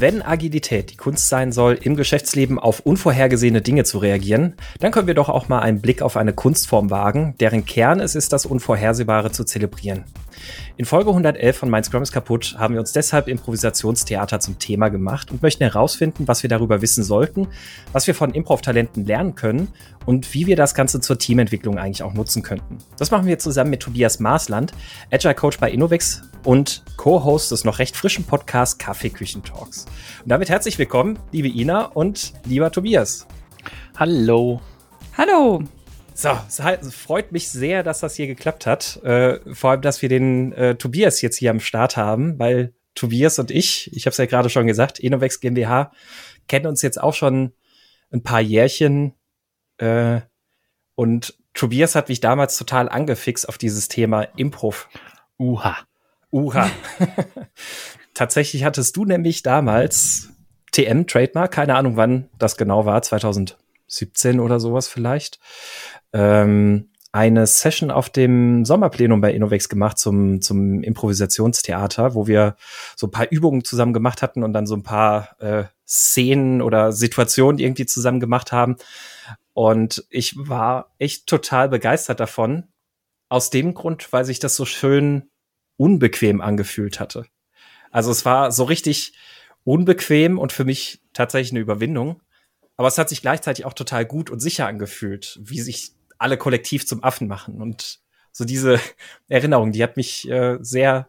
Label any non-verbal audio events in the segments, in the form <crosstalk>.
Wenn Agilität die Kunst sein soll, im Geschäftsleben auf unvorhergesehene Dinge zu reagieren, dann können wir doch auch mal einen Blick auf eine Kunstform wagen, deren Kern es ist, das Unvorhersehbare zu zelebrieren. In Folge 111 von Mein Scrum ist kaputt haben wir uns deshalb Improvisationstheater zum Thema gemacht und möchten herausfinden, was wir darüber wissen sollten, was wir von Improv-Talenten lernen können und wie wir das Ganze zur Teamentwicklung eigentlich auch nutzen könnten. Das machen wir zusammen mit Tobias Maasland, Agile Coach bei Innovex und Co-Host des noch recht frischen Podcasts Kaffeeküchen Talks. Und damit herzlich willkommen, liebe Ina und lieber Tobias. Hallo. Hallo. So, es freut mich sehr, dass das hier geklappt hat. Äh, vor allem, dass wir den äh, Tobias jetzt hier am Start haben, weil Tobias und ich, ich habe es ja gerade schon gesagt, Innovex GmbH, kennen uns jetzt auch schon ein paar Jährchen. Äh, und Tobias hat mich damals total angefixt auf dieses Thema Improv. Uha. Uha. <laughs> Tatsächlich hattest du nämlich damals TM Trademark, keine Ahnung wann das genau war, 2017 oder sowas vielleicht, ähm, eine Session auf dem Sommerplenum bei Innovex gemacht zum, zum Improvisationstheater, wo wir so ein paar Übungen zusammen gemacht hatten und dann so ein paar äh, Szenen oder Situationen irgendwie zusammen gemacht haben. Und ich war echt total begeistert davon. Aus dem Grund, weil sich das so schön unbequem angefühlt hatte. Also es war so richtig unbequem und für mich tatsächlich eine Überwindung. Aber es hat sich gleichzeitig auch total gut und sicher angefühlt, wie sich alle kollektiv zum Affen machen. Und so diese <laughs> Erinnerung, die hat mich äh, sehr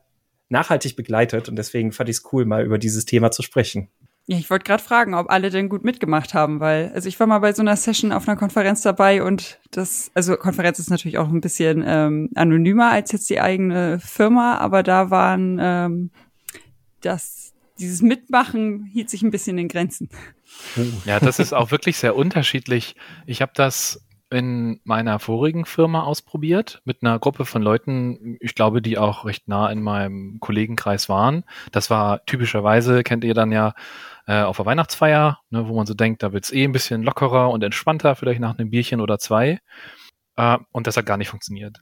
nachhaltig begleitet und deswegen fand ich es cool, mal über dieses Thema zu sprechen. Ja, ich wollte gerade fragen, ob alle denn gut mitgemacht haben, weil, also ich war mal bei so einer Session auf einer Konferenz dabei und das, also Konferenz ist natürlich auch ein bisschen ähm, anonymer als jetzt die eigene Firma, aber da waren ähm, das, dieses Mitmachen hielt sich ein bisschen in Grenzen. Ja, das ist auch wirklich sehr unterschiedlich. Ich habe das in meiner vorigen Firma ausprobiert mit einer Gruppe von Leuten, ich glaube, die auch recht nah in meinem Kollegenkreis waren. Das war typischerweise, kennt ihr dann ja, äh, auf der Weihnachtsfeier, ne, wo man so denkt, da wird's eh ein bisschen lockerer und entspannter, vielleicht nach einem Bierchen oder zwei. Äh, und das hat gar nicht funktioniert.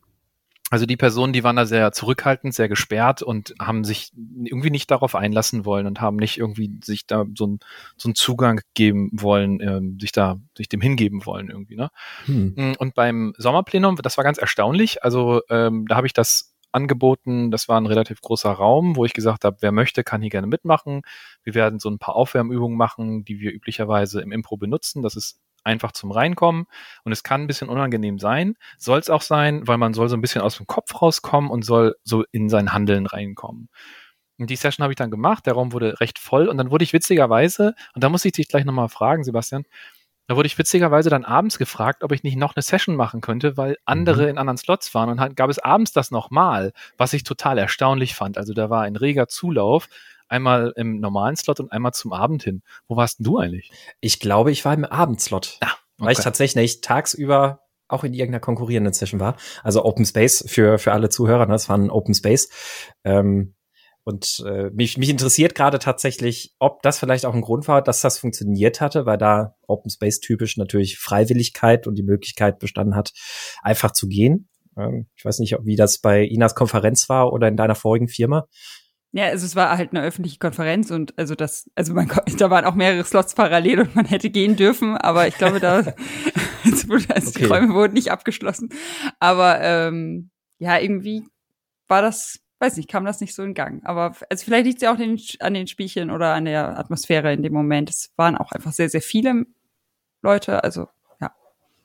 Also die Personen, die waren da sehr zurückhaltend, sehr gesperrt und haben sich irgendwie nicht darauf einlassen wollen und haben nicht irgendwie sich da so, ein, so einen Zugang geben wollen, ähm, sich da sich dem hingeben wollen irgendwie. Ne? Hm. Mm, und beim Sommerplenum, das war ganz erstaunlich. Also ähm, da habe ich das angeboten. Das war ein relativ großer Raum, wo ich gesagt habe, wer möchte, kann hier gerne mitmachen. Wir werden so ein paar Aufwärmübungen machen, die wir üblicherweise im Impro benutzen. Das ist einfach zum Reinkommen und es kann ein bisschen unangenehm sein, soll es auch sein, weil man soll so ein bisschen aus dem Kopf rauskommen und soll so in sein Handeln reinkommen. Und die Session habe ich dann gemacht, der Raum wurde recht voll und dann wurde ich witzigerweise, und da muss ich dich gleich nochmal fragen, Sebastian, da wurde ich witzigerweise dann abends gefragt, ob ich nicht noch eine Session machen könnte, weil andere mhm. in anderen Slots waren und dann gab es abends das nochmal, was ich total erstaunlich fand. Also da war ein reger Zulauf einmal im normalen Slot und einmal zum Abend hin. Wo warst denn du eigentlich? Ich glaube, ich war im Abendslot. Ah, okay. Weil ich tatsächlich tagsüber auch in irgendeiner konkurrierenden Session war. Also Open Space für, für alle Zuhörer, ne? das war ein Open Space. Ähm, und äh, mich, mich interessiert gerade tatsächlich, ob das vielleicht auch ein Grund war, dass das funktioniert hatte, weil da Open Space typisch natürlich Freiwilligkeit und die Möglichkeit bestanden hat, einfach zu gehen. Ähm, ich weiß nicht, wie das bei Inas Konferenz war oder in deiner vorigen Firma. Ja, also es war halt eine öffentliche Konferenz und also das, also man, da waren auch mehrere Slots parallel und man hätte gehen dürfen, aber ich glaube, da <laughs> also, okay. die Räume wurden nicht abgeschlossen. Aber ähm, ja, irgendwie war das, weiß nicht, kam das nicht so in Gang. Aber also vielleicht liegt es ja auch den, an den Spielchen oder an der Atmosphäre in dem Moment. Es waren auch einfach sehr, sehr viele Leute, also ja.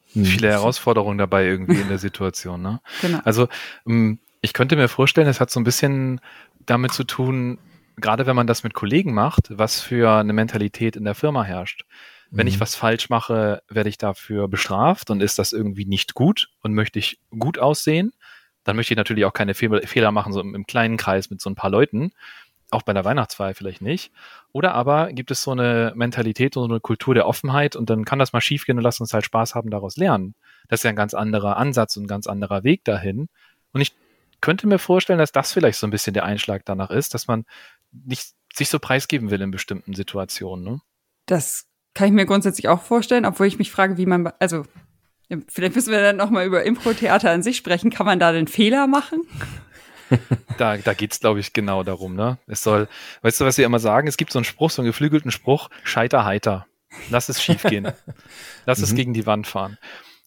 Viele Herausforderungen dabei irgendwie in der Situation, ne? Genau. Also ähm, ich könnte mir vorstellen, es hat so ein bisschen damit zu tun, gerade wenn man das mit Kollegen macht, was für eine Mentalität in der Firma herrscht. Wenn ich mhm. was falsch mache, werde ich dafür bestraft und ist das irgendwie nicht gut und möchte ich gut aussehen, dann möchte ich natürlich auch keine Fehler machen, so im, kleinen Kreis mit so ein paar Leuten. Auch bei der Weihnachtsfeier vielleicht nicht. Oder aber gibt es so eine Mentalität und so eine Kultur der Offenheit und dann kann das mal schiefgehen und lass uns halt Spaß haben, daraus lernen. Das ist ja ein ganz anderer Ansatz und ein ganz anderer Weg dahin. Und ich könnte mir vorstellen, dass das vielleicht so ein bisschen der Einschlag danach ist, dass man nicht sich so preisgeben will in bestimmten Situationen. Ne? Das kann ich mir grundsätzlich auch vorstellen, obwohl ich mich frage, wie man, also vielleicht müssen wir dann noch mal über Impro-Theater an sich sprechen. Kann man da den Fehler machen? <laughs> <laughs> da, da geht's, glaube ich, genau darum, ne? Es soll, weißt du, was wir immer sagen? Es gibt so einen Spruch, so einen geflügelten Spruch, scheiter heiter. Lass es schief gehen. <laughs> Lass es mhm. gegen die Wand fahren.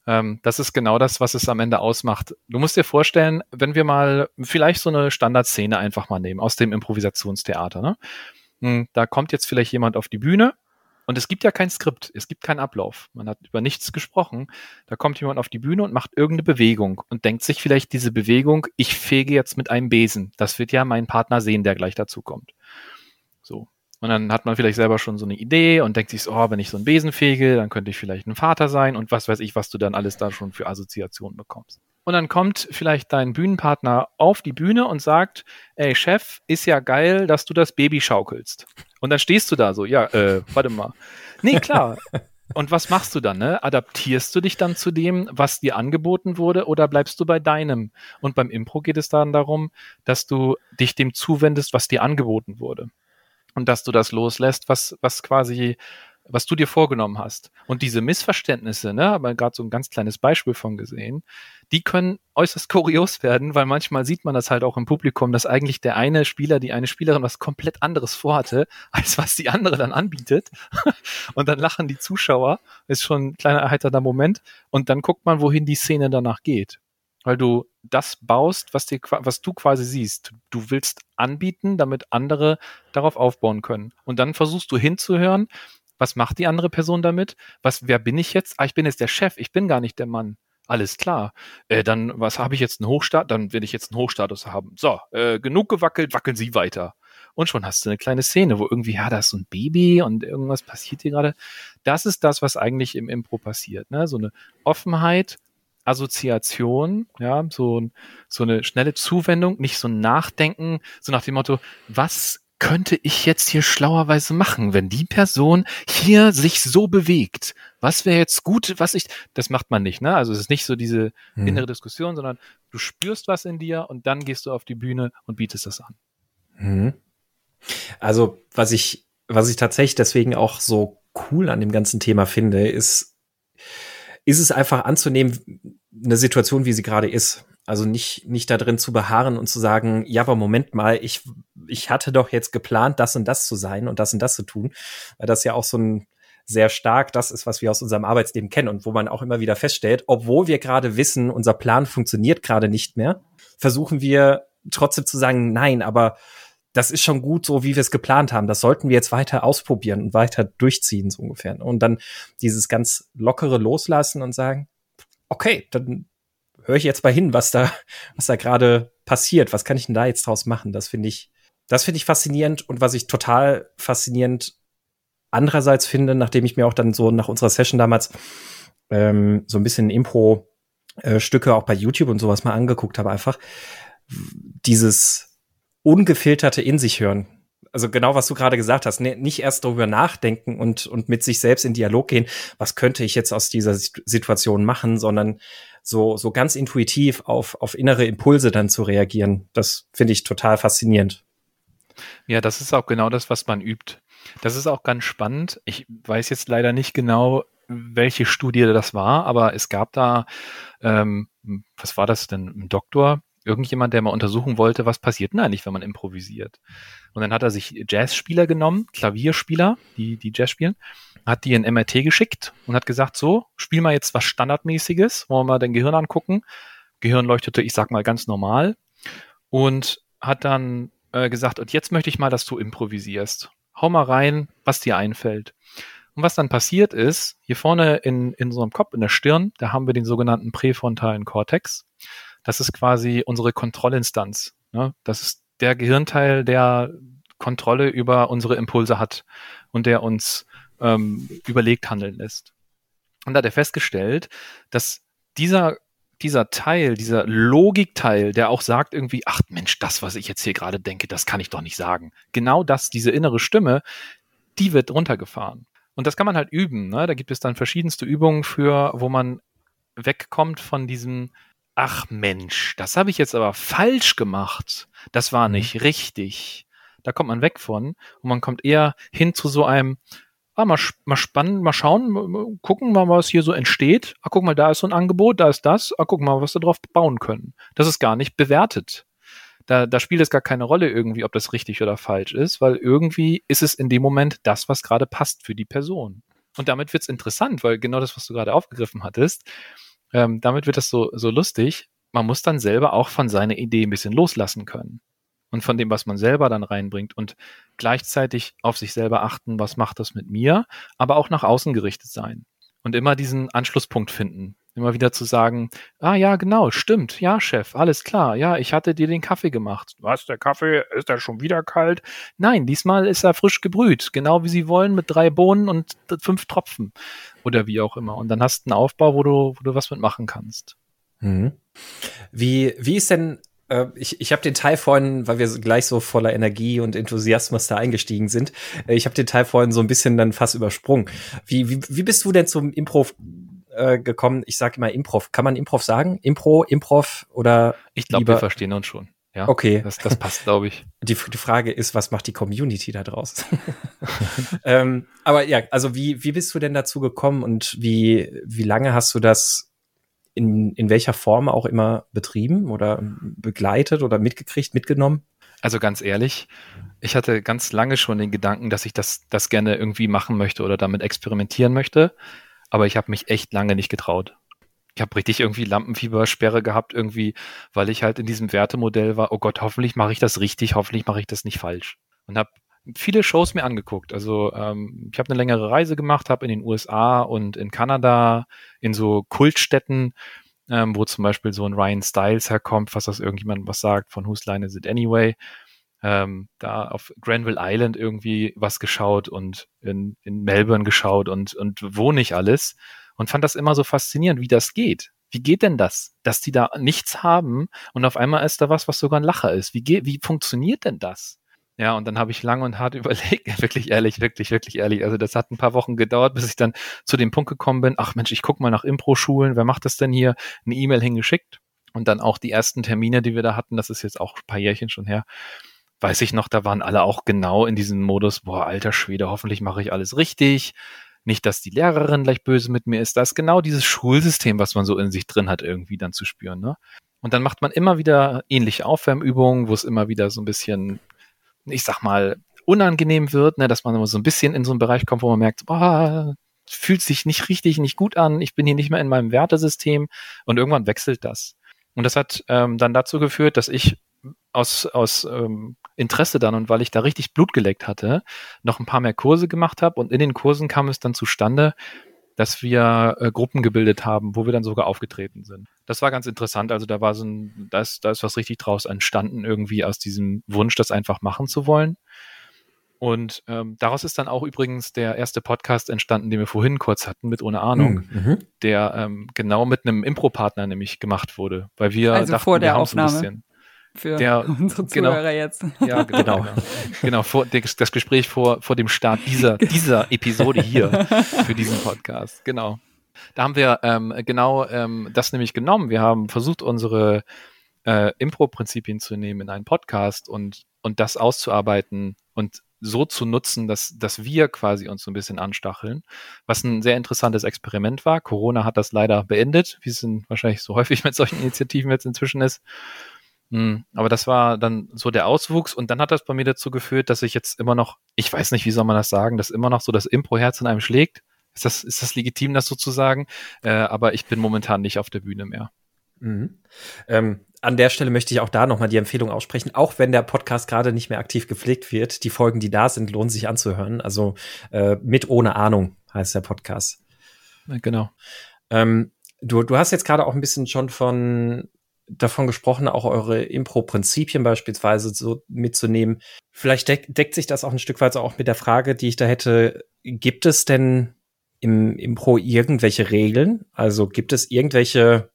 Ähm, das ist genau das, was es am Ende ausmacht. Du musst dir vorstellen, wenn wir mal vielleicht so eine Standardszene einfach mal nehmen aus dem Improvisationstheater, ne? Hm, da kommt jetzt vielleicht jemand auf die Bühne und es gibt ja kein Skript, es gibt keinen Ablauf. Man hat über nichts gesprochen. Da kommt jemand auf die Bühne und macht irgendeine Bewegung und denkt sich vielleicht diese Bewegung, ich fege jetzt mit einem Besen. Das wird ja mein Partner sehen, der gleich dazu kommt. So. Und dann hat man vielleicht selber schon so eine Idee und denkt sich so, oh, wenn ich so einen Besen fege, dann könnte ich vielleicht ein Vater sein und was weiß ich, was du dann alles da schon für Assoziationen bekommst. Und dann kommt vielleicht dein Bühnenpartner auf die Bühne und sagt, ey Chef, ist ja geil, dass du das Baby schaukelst. Und dann stehst du da so, ja, äh, warte mal. Nee, klar. <laughs> Und was machst du dann? Ne? Adaptierst du dich dann zu dem, was dir angeboten wurde, oder bleibst du bei deinem? Und beim Impro geht es dann darum, dass du dich dem zuwendest, was dir angeboten wurde. Und dass du das loslässt, was, was quasi was du dir vorgenommen hast. Und diese Missverständnisse, ne, aber gerade so ein ganz kleines Beispiel von gesehen, die können äußerst <laughs> kurios werden, weil manchmal sieht man das halt auch im Publikum, dass eigentlich der eine Spieler, die eine Spielerin was komplett anderes vorhatte, <laughs> als was die andere dann anbietet. <laughs> und dann lachen die Zuschauer, ist schon ein kleiner erheiternder Moment. Und dann guckt man, wohin die Szene danach geht. Weil du das baust, was, dir, was du quasi siehst. Du willst anbieten, damit andere darauf aufbauen können. Und dann versuchst du hinzuhören, was macht die andere Person damit? Was, wer bin ich jetzt? Ah, ich bin jetzt der Chef, ich bin gar nicht der Mann. Alles klar. Äh, dann, was habe ich jetzt einen Hochstatus? Dann will ich jetzt einen Hochstatus haben. So, äh, genug gewackelt, wackeln Sie weiter. Und schon hast du eine kleine Szene, wo irgendwie, ja, da ist so ein Baby und irgendwas passiert hier gerade. Das ist das, was eigentlich im Impro passiert. Ne? So eine Offenheit, Assoziation, ja, so, so eine schnelle Zuwendung, nicht so ein Nachdenken, so nach dem Motto, was könnte ich jetzt hier schlauerweise machen, wenn die Person hier sich so bewegt? Was wäre jetzt gut, was ich, das macht man nicht, ne? Also es ist nicht so diese hm. innere Diskussion, sondern du spürst was in dir und dann gehst du auf die Bühne und bietest das an. Hm. Also, was ich, was ich tatsächlich deswegen auch so cool an dem ganzen Thema finde, ist, ist es einfach anzunehmen, eine Situation, wie sie gerade ist. Also nicht, nicht da drin zu beharren und zu sagen, ja, aber Moment mal, ich, ich hatte doch jetzt geplant, das und das zu sein und das und das zu tun. Weil das ja auch so ein sehr stark das ist, was wir aus unserem Arbeitsleben kennen und wo man auch immer wieder feststellt, obwohl wir gerade wissen, unser Plan funktioniert gerade nicht mehr, versuchen wir trotzdem zu sagen, nein, aber das ist schon gut so, wie wir es geplant haben. Das sollten wir jetzt weiter ausprobieren und weiter durchziehen, so ungefähr. Und dann dieses ganz lockere Loslassen und sagen, okay, dann höre ich jetzt mal hin, was da, was da gerade passiert. Was kann ich denn da jetzt draus machen? Das finde ich, das finde ich faszinierend und was ich total faszinierend andererseits finde, nachdem ich mir auch dann so nach unserer Session damals ähm, so ein bisschen Impro-Stücke auch bei YouTube und sowas mal angeguckt habe, einfach dieses ungefilterte in sich hören. Also genau, was du gerade gesagt hast, ne, nicht erst darüber nachdenken und, und mit sich selbst in Dialog gehen, was könnte ich jetzt aus dieser Situation machen, sondern so, so ganz intuitiv auf, auf innere Impulse dann zu reagieren. Das finde ich total faszinierend. Ja, das ist auch genau das, was man übt. Das ist auch ganz spannend. Ich weiß jetzt leider nicht genau, welche Studie das war, aber es gab da, ähm, was war das denn, ein Doktor, irgendjemand, der mal untersuchen wollte, was passiert denn eigentlich, wenn man improvisiert. Und dann hat er sich Jazzspieler genommen, Klavierspieler, die, die Jazz spielen, hat die in MRT geschickt und hat gesagt, so, spiel mal jetzt was Standardmäßiges, wollen wir mal dein Gehirn angucken. Gehirn leuchtete, ich sag mal, ganz normal. Und hat dann äh, gesagt, und jetzt möchte ich mal, dass du improvisierst. Hau mal rein, was dir einfällt. Und was dann passiert ist, hier vorne in, in einem Kopf, in der Stirn, da haben wir den sogenannten präfrontalen Kortex. Das ist quasi unsere Kontrollinstanz. Ne? Das ist der Gehirnteil, der Kontrolle über unsere Impulse hat und der uns ähm, überlegt handeln lässt. Und da hat er festgestellt, dass dieser dieser Teil, dieser Logikteil, der auch sagt irgendwie, ach Mensch, das, was ich jetzt hier gerade denke, das kann ich doch nicht sagen. Genau das, diese innere Stimme, die wird runtergefahren. Und das kann man halt üben. Ne? Da gibt es dann verschiedenste Übungen für, wo man wegkommt von diesem ach Mensch, das habe ich jetzt aber falsch gemacht. Das war mhm. nicht richtig. Da kommt man weg von und man kommt eher hin zu so einem, ah, mal, mal spannend, mal schauen, gucken mal, was hier so entsteht. Ah, guck mal, da ist so ein Angebot, da ist das. Ah, guck mal, was wir drauf bauen können. Das ist gar nicht bewertet. Da, da spielt es gar keine Rolle irgendwie, ob das richtig oder falsch ist, weil irgendwie ist es in dem Moment das, was gerade passt für die Person. Und damit wird's interessant, weil genau das, was du gerade aufgegriffen hattest, ähm, damit wird das so, so lustig. Man muss dann selber auch von seiner Idee ein bisschen loslassen können. Und von dem, was man selber dann reinbringt und gleichzeitig auf sich selber achten, was macht das mit mir, aber auch nach außen gerichtet sein. Und immer diesen Anschlusspunkt finden. Immer wieder zu sagen, ah ja, genau, stimmt, ja, Chef, alles klar, ja, ich hatte dir den Kaffee gemacht. Was, der Kaffee, ist er schon wieder kalt? Nein, diesmal ist er frisch gebrüht, genau wie Sie wollen, mit drei Bohnen und fünf Tropfen oder wie auch immer. Und dann hast du einen Aufbau, wo du, wo du was mitmachen kannst. Mhm. Wie, wie ist denn äh, ich, ich habe den Teil vorhin, weil wir gleich so voller Energie und Enthusiasmus da eingestiegen sind, äh, ich habe den Teil vorhin so ein bisschen dann fast übersprungen. Wie, wie, wie bist du denn zum Improv äh, gekommen? Ich sage immer Improv. Kann man Improv sagen? Impro, Improv oder? Ich glaube, wir verstehen uns schon. Ja, okay. Das, das passt, glaube ich. <laughs> Die, die Frage ist, was macht die Community da draus? <laughs> ähm, aber ja, also wie, wie bist du denn dazu gekommen und wie, wie lange hast du das in, in welcher Form auch immer betrieben oder begleitet oder mitgekriegt, mitgenommen? Also ganz ehrlich, ich hatte ganz lange schon den Gedanken, dass ich das, das gerne irgendwie machen möchte oder damit experimentieren möchte, aber ich habe mich echt lange nicht getraut. Ich habe richtig irgendwie Lampenfiebersperre gehabt, irgendwie, weil ich halt in diesem Wertemodell war, oh Gott, hoffentlich mache ich das richtig, hoffentlich mache ich das nicht falsch. Und habe viele Shows mir angeguckt. Also ähm, ich habe eine längere Reise gemacht, habe in den USA und in Kanada in so Kultstätten, ähm, wo zum Beispiel so ein Ryan Styles herkommt, was das irgendjemand was sagt, von Whose Line Is It Anyway, ähm, da auf Granville Island irgendwie was geschaut und in, in Melbourne geschaut und, und wo nicht alles und fand das immer so faszinierend, wie das geht. Wie geht denn das, dass die da nichts haben und auf einmal ist da was, was sogar ein Lacher ist? Wie, geht, wie funktioniert denn das? Ja, und dann habe ich lang und hart <laughs> überlegt, wirklich ehrlich, wirklich, wirklich ehrlich. Also das hat ein paar Wochen gedauert, bis ich dann zu dem Punkt gekommen bin, ach Mensch, ich guck mal nach Impro-Schulen, wer macht das denn hier? Eine E-Mail hingeschickt und dann auch die ersten Termine, die wir da hatten, das ist jetzt auch ein paar Jährchen schon her, weiß ich noch, da waren alle auch genau in diesem Modus, boah, alter Schwede, hoffentlich mache ich alles richtig. Nicht, dass die Lehrerin gleich böse mit mir ist. Das ist genau dieses Schulsystem, was man so in sich drin hat, irgendwie dann zu spüren. Ne? Und dann macht man immer wieder ähnliche Aufwärmübungen, wo es immer wieder so ein bisschen ich sag mal, unangenehm wird, ne, dass man immer so ein bisschen in so einen Bereich kommt, wo man merkt, oh, fühlt sich nicht richtig, nicht gut an, ich bin hier nicht mehr in meinem Wertesystem und irgendwann wechselt das. Und das hat ähm, dann dazu geführt, dass ich aus, aus ähm, Interesse dann und weil ich da richtig Blut geleckt hatte, noch ein paar mehr Kurse gemacht habe und in den Kursen kam es dann zustande, dass wir äh, Gruppen gebildet haben, wo wir dann sogar aufgetreten sind. Das war ganz interessant. Also da war so ein, da ist, da ist was richtig draus entstanden, irgendwie aus diesem Wunsch, das einfach machen zu wollen. Und ähm, daraus ist dann auch übrigens der erste Podcast entstanden, den wir vorhin kurz hatten, mit ohne Ahnung, mhm. mhm. der ähm, genau mit einem Impro-Partner nämlich gemacht wurde, weil wir also dachten, vor der wir Aufnahme. So ein bisschen, für der, <laughs> unsere genau. Zuhörer jetzt. Ja, genau. genau, genau vor, das Gespräch vor, vor dem Start dieser, <laughs> dieser Episode hier für diesen Podcast. Genau. Da haben wir ähm, genau ähm, das nämlich genommen. Wir haben versucht, unsere äh, Impro-Prinzipien zu nehmen in einen Podcast und, und das auszuarbeiten und so zu nutzen, dass, dass wir quasi uns so ein bisschen anstacheln, was ein sehr interessantes Experiment war. Corona hat das leider beendet, wie es wahrscheinlich so häufig mit solchen Initiativen jetzt inzwischen ist. Mhm. Aber das war dann so der Auswuchs und dann hat das bei mir dazu geführt, dass ich jetzt immer noch, ich weiß nicht, wie soll man das sagen, dass immer noch so das Impro-Herz in einem schlägt. Ist das, ist das legitim, das so zu sagen? Äh, aber ich bin momentan nicht auf der Bühne mehr. Mhm. Ähm, an der Stelle möchte ich auch da nochmal die Empfehlung aussprechen, auch wenn der Podcast gerade nicht mehr aktiv gepflegt wird. Die Folgen, die da sind, lohnen sich anzuhören. Also äh, mit ohne Ahnung heißt der Podcast. Genau. Ähm, du, du hast jetzt gerade auch ein bisschen schon von davon gesprochen, auch eure Impro-Prinzipien beispielsweise so mitzunehmen. Vielleicht deck, deckt sich das auch ein Stück weit auch mit der Frage, die ich da hätte. Gibt es denn im Impro irgendwelche Regeln? Also gibt es irgendwelche,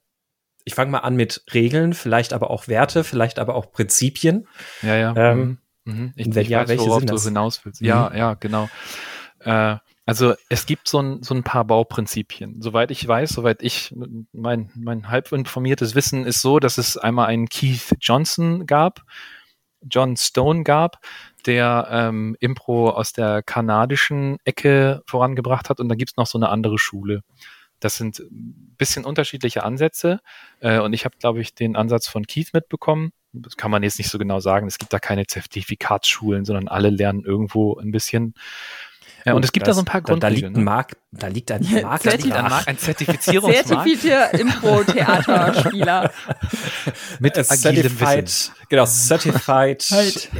ich fange mal an mit Regeln, vielleicht aber auch Werte, vielleicht aber auch Prinzipien? Ja, ja. Ähm, mhm. mhm. Ich, ich ja, weiß, welche worauf sind das? du hinaus willst. Mhm. Ja, ja, genau. Äh, also es gibt so ein, so ein paar Bauprinzipien. Soweit ich weiß, soweit ich, mein, mein halb informiertes Wissen ist so, dass es einmal einen Keith Johnson gab, John Stone gab, der ähm, Impro aus der kanadischen Ecke vorangebracht hat und dann gibt's noch so eine andere Schule. Das sind ein bisschen unterschiedliche Ansätze äh, und ich habe, glaube ich, den Ansatz von Keith mitbekommen das kann man jetzt nicht so genau sagen. Es gibt da keine Zertifikatsschulen, sondern alle lernen irgendwo ein bisschen. Ja, und es gibt das, da so ein paar Grundregeln. Da, da liegt ein ne? Markt, da liegt ein ja, Markt, da liegt ein, Markt, ein Zertifizierungsmarkt. Zertifizierter Impro-Theaterspieler. <laughs> Mit Certified, Wissen. genau, Certified halt.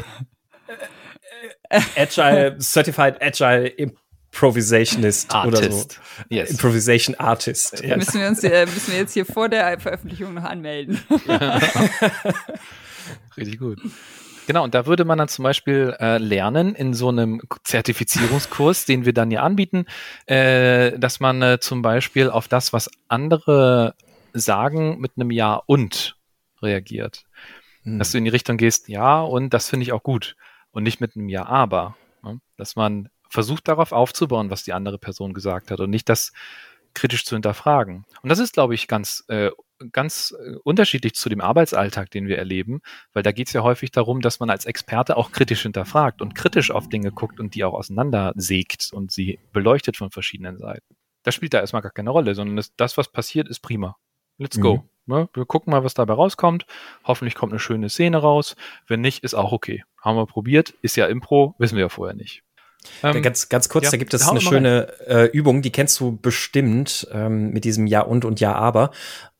<laughs> Agile, Certified Agile Improvisationist Artist. oder so. Yes. Improvisation Artist. Yes. Müssen, wir uns, äh, müssen wir jetzt hier vor der Veröffentlichung noch anmelden. Ja. <laughs> Richtig gut. Genau, und da würde man dann zum Beispiel äh, lernen in so einem Zertifizierungskurs, den wir dann hier anbieten, äh, dass man äh, zum Beispiel auf das, was andere sagen, mit einem Ja und reagiert. Hm. Dass du in die Richtung gehst, ja, und das finde ich auch gut. Und nicht mit einem Ja, aber. Ne? Dass man versucht darauf aufzubauen, was die andere Person gesagt hat und nicht das kritisch zu hinterfragen. Und das ist, glaube ich, ganz, äh, ganz äh, unterschiedlich zu dem Arbeitsalltag, den wir erleben, weil da geht es ja häufig darum, dass man als Experte auch kritisch hinterfragt und kritisch auf Dinge guckt und die auch auseinandersägt und sie beleuchtet von verschiedenen Seiten. Das spielt da erstmal gar keine Rolle, sondern das, was passiert, ist prima. Let's mhm. go. Ne? Wir gucken mal, was dabei rauskommt. Hoffentlich kommt eine schöne Szene raus. Wenn nicht, ist auch okay. Haben wir probiert, ist ja Impro, wissen wir ja vorher nicht. Ähm, ganz, ganz kurz, ja, da gibt es eine schöne äh, Übung, die kennst du bestimmt ähm, mit diesem Ja und und Ja aber.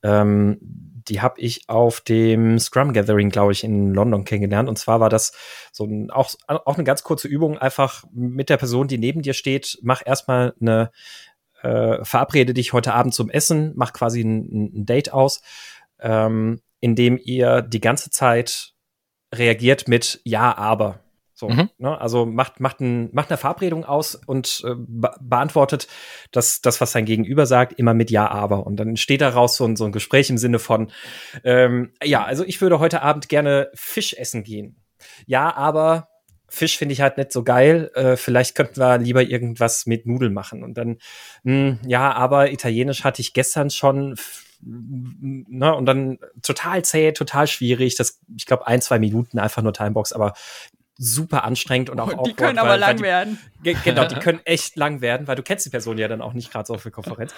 Ähm, die habe ich auf dem Scrum Gathering, glaube ich, in London kennengelernt. Und zwar war das so ein, auch, auch eine ganz kurze Übung, einfach mit der Person, die neben dir steht, mach erstmal eine, äh, verabrede dich heute Abend zum Essen, mach quasi ein, ein Date aus, ähm, in dem ihr die ganze Zeit reagiert mit Ja, aber. So, mhm. ne? Also macht, macht, ein, macht eine Verabredung aus und äh, be beantwortet das, das, was sein Gegenüber sagt, immer mit Ja, aber. Und dann steht daraus so ein, so ein Gespräch im Sinne von, ähm, ja, also ich würde heute Abend gerne Fisch essen gehen. Ja, aber Fisch finde ich halt nicht so geil. Äh, vielleicht könnten wir lieber irgendwas mit Nudeln machen. Und dann, mh, hm, ja, aber Italienisch hatte ich gestern schon. Ne, und dann total zäh, total schwierig. Das, ich glaube, ein, zwei Minuten einfach nur Timebox, aber super anstrengend und auch oh, <laughs> Die können aber weil, lang die, werden. <laughs> Genau, die <laughs> können echt lang werden, weil du kennst die Person ja dann auch nicht gerade so auf der Konferenz.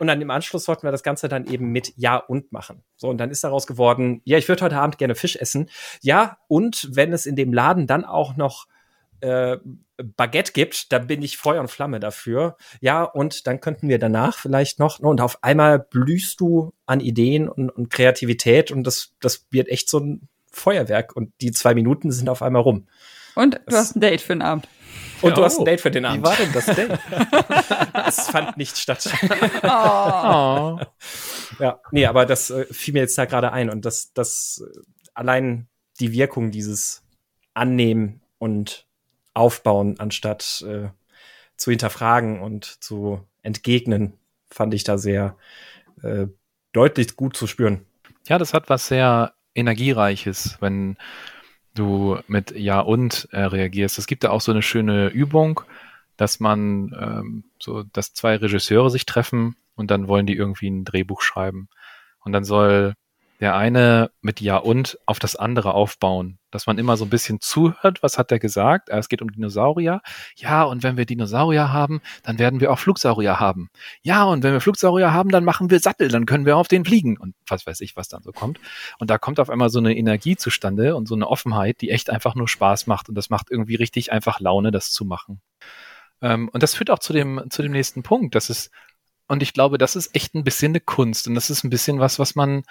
Und dann im Anschluss sollten wir das Ganze dann eben mit Ja und machen. So, und dann ist daraus geworden, ja, ich würde heute Abend gerne Fisch essen. Ja, und wenn es in dem Laden dann auch noch äh, Baguette gibt, dann bin ich Feuer und Flamme dafür. Ja, und dann könnten wir danach vielleicht noch, und auf einmal blühst du an Ideen und, und Kreativität und das, das wird echt so ein Feuerwerk und die zwei Minuten sind auf einmal rum. Und du das, hast ein Date für den Abend. Und oh, du hast ein Date für den Abend. Wie war denn das Date? <laughs> es fand nicht statt. <laughs> Oh. <laughs> Ja, nee, aber das äh, fiel mir jetzt da gerade ein und das, das äh, allein die Wirkung dieses Annehmen und Aufbauen, anstatt äh, zu hinterfragen und zu entgegnen, fand ich da sehr äh, deutlich gut zu spüren. Ja, das hat was sehr Energiereiches, wenn du mit Ja und äh, reagierst. Es gibt da auch so eine schöne Übung, dass man ähm, so, dass zwei Regisseure sich treffen und dann wollen die irgendwie ein Drehbuch schreiben. Und dann soll der eine mit Ja und auf das andere aufbauen. Dass man immer so ein bisschen zuhört, was hat der gesagt? Ah, es geht um Dinosaurier. Ja, und wenn wir Dinosaurier haben, dann werden wir auch Flugsaurier haben. Ja, und wenn wir Flugsaurier haben, dann machen wir Sattel, dann können wir auf den fliegen. Und was weiß ich, was dann so kommt. Und da kommt auf einmal so eine Energie zustande und so eine Offenheit, die echt einfach nur Spaß macht. Und das macht irgendwie richtig einfach Laune, das zu machen. Ähm, und das führt auch zu dem, zu dem nächsten Punkt. Das ist, und ich glaube, das ist echt ein bisschen eine Kunst. Und das ist ein bisschen was, was man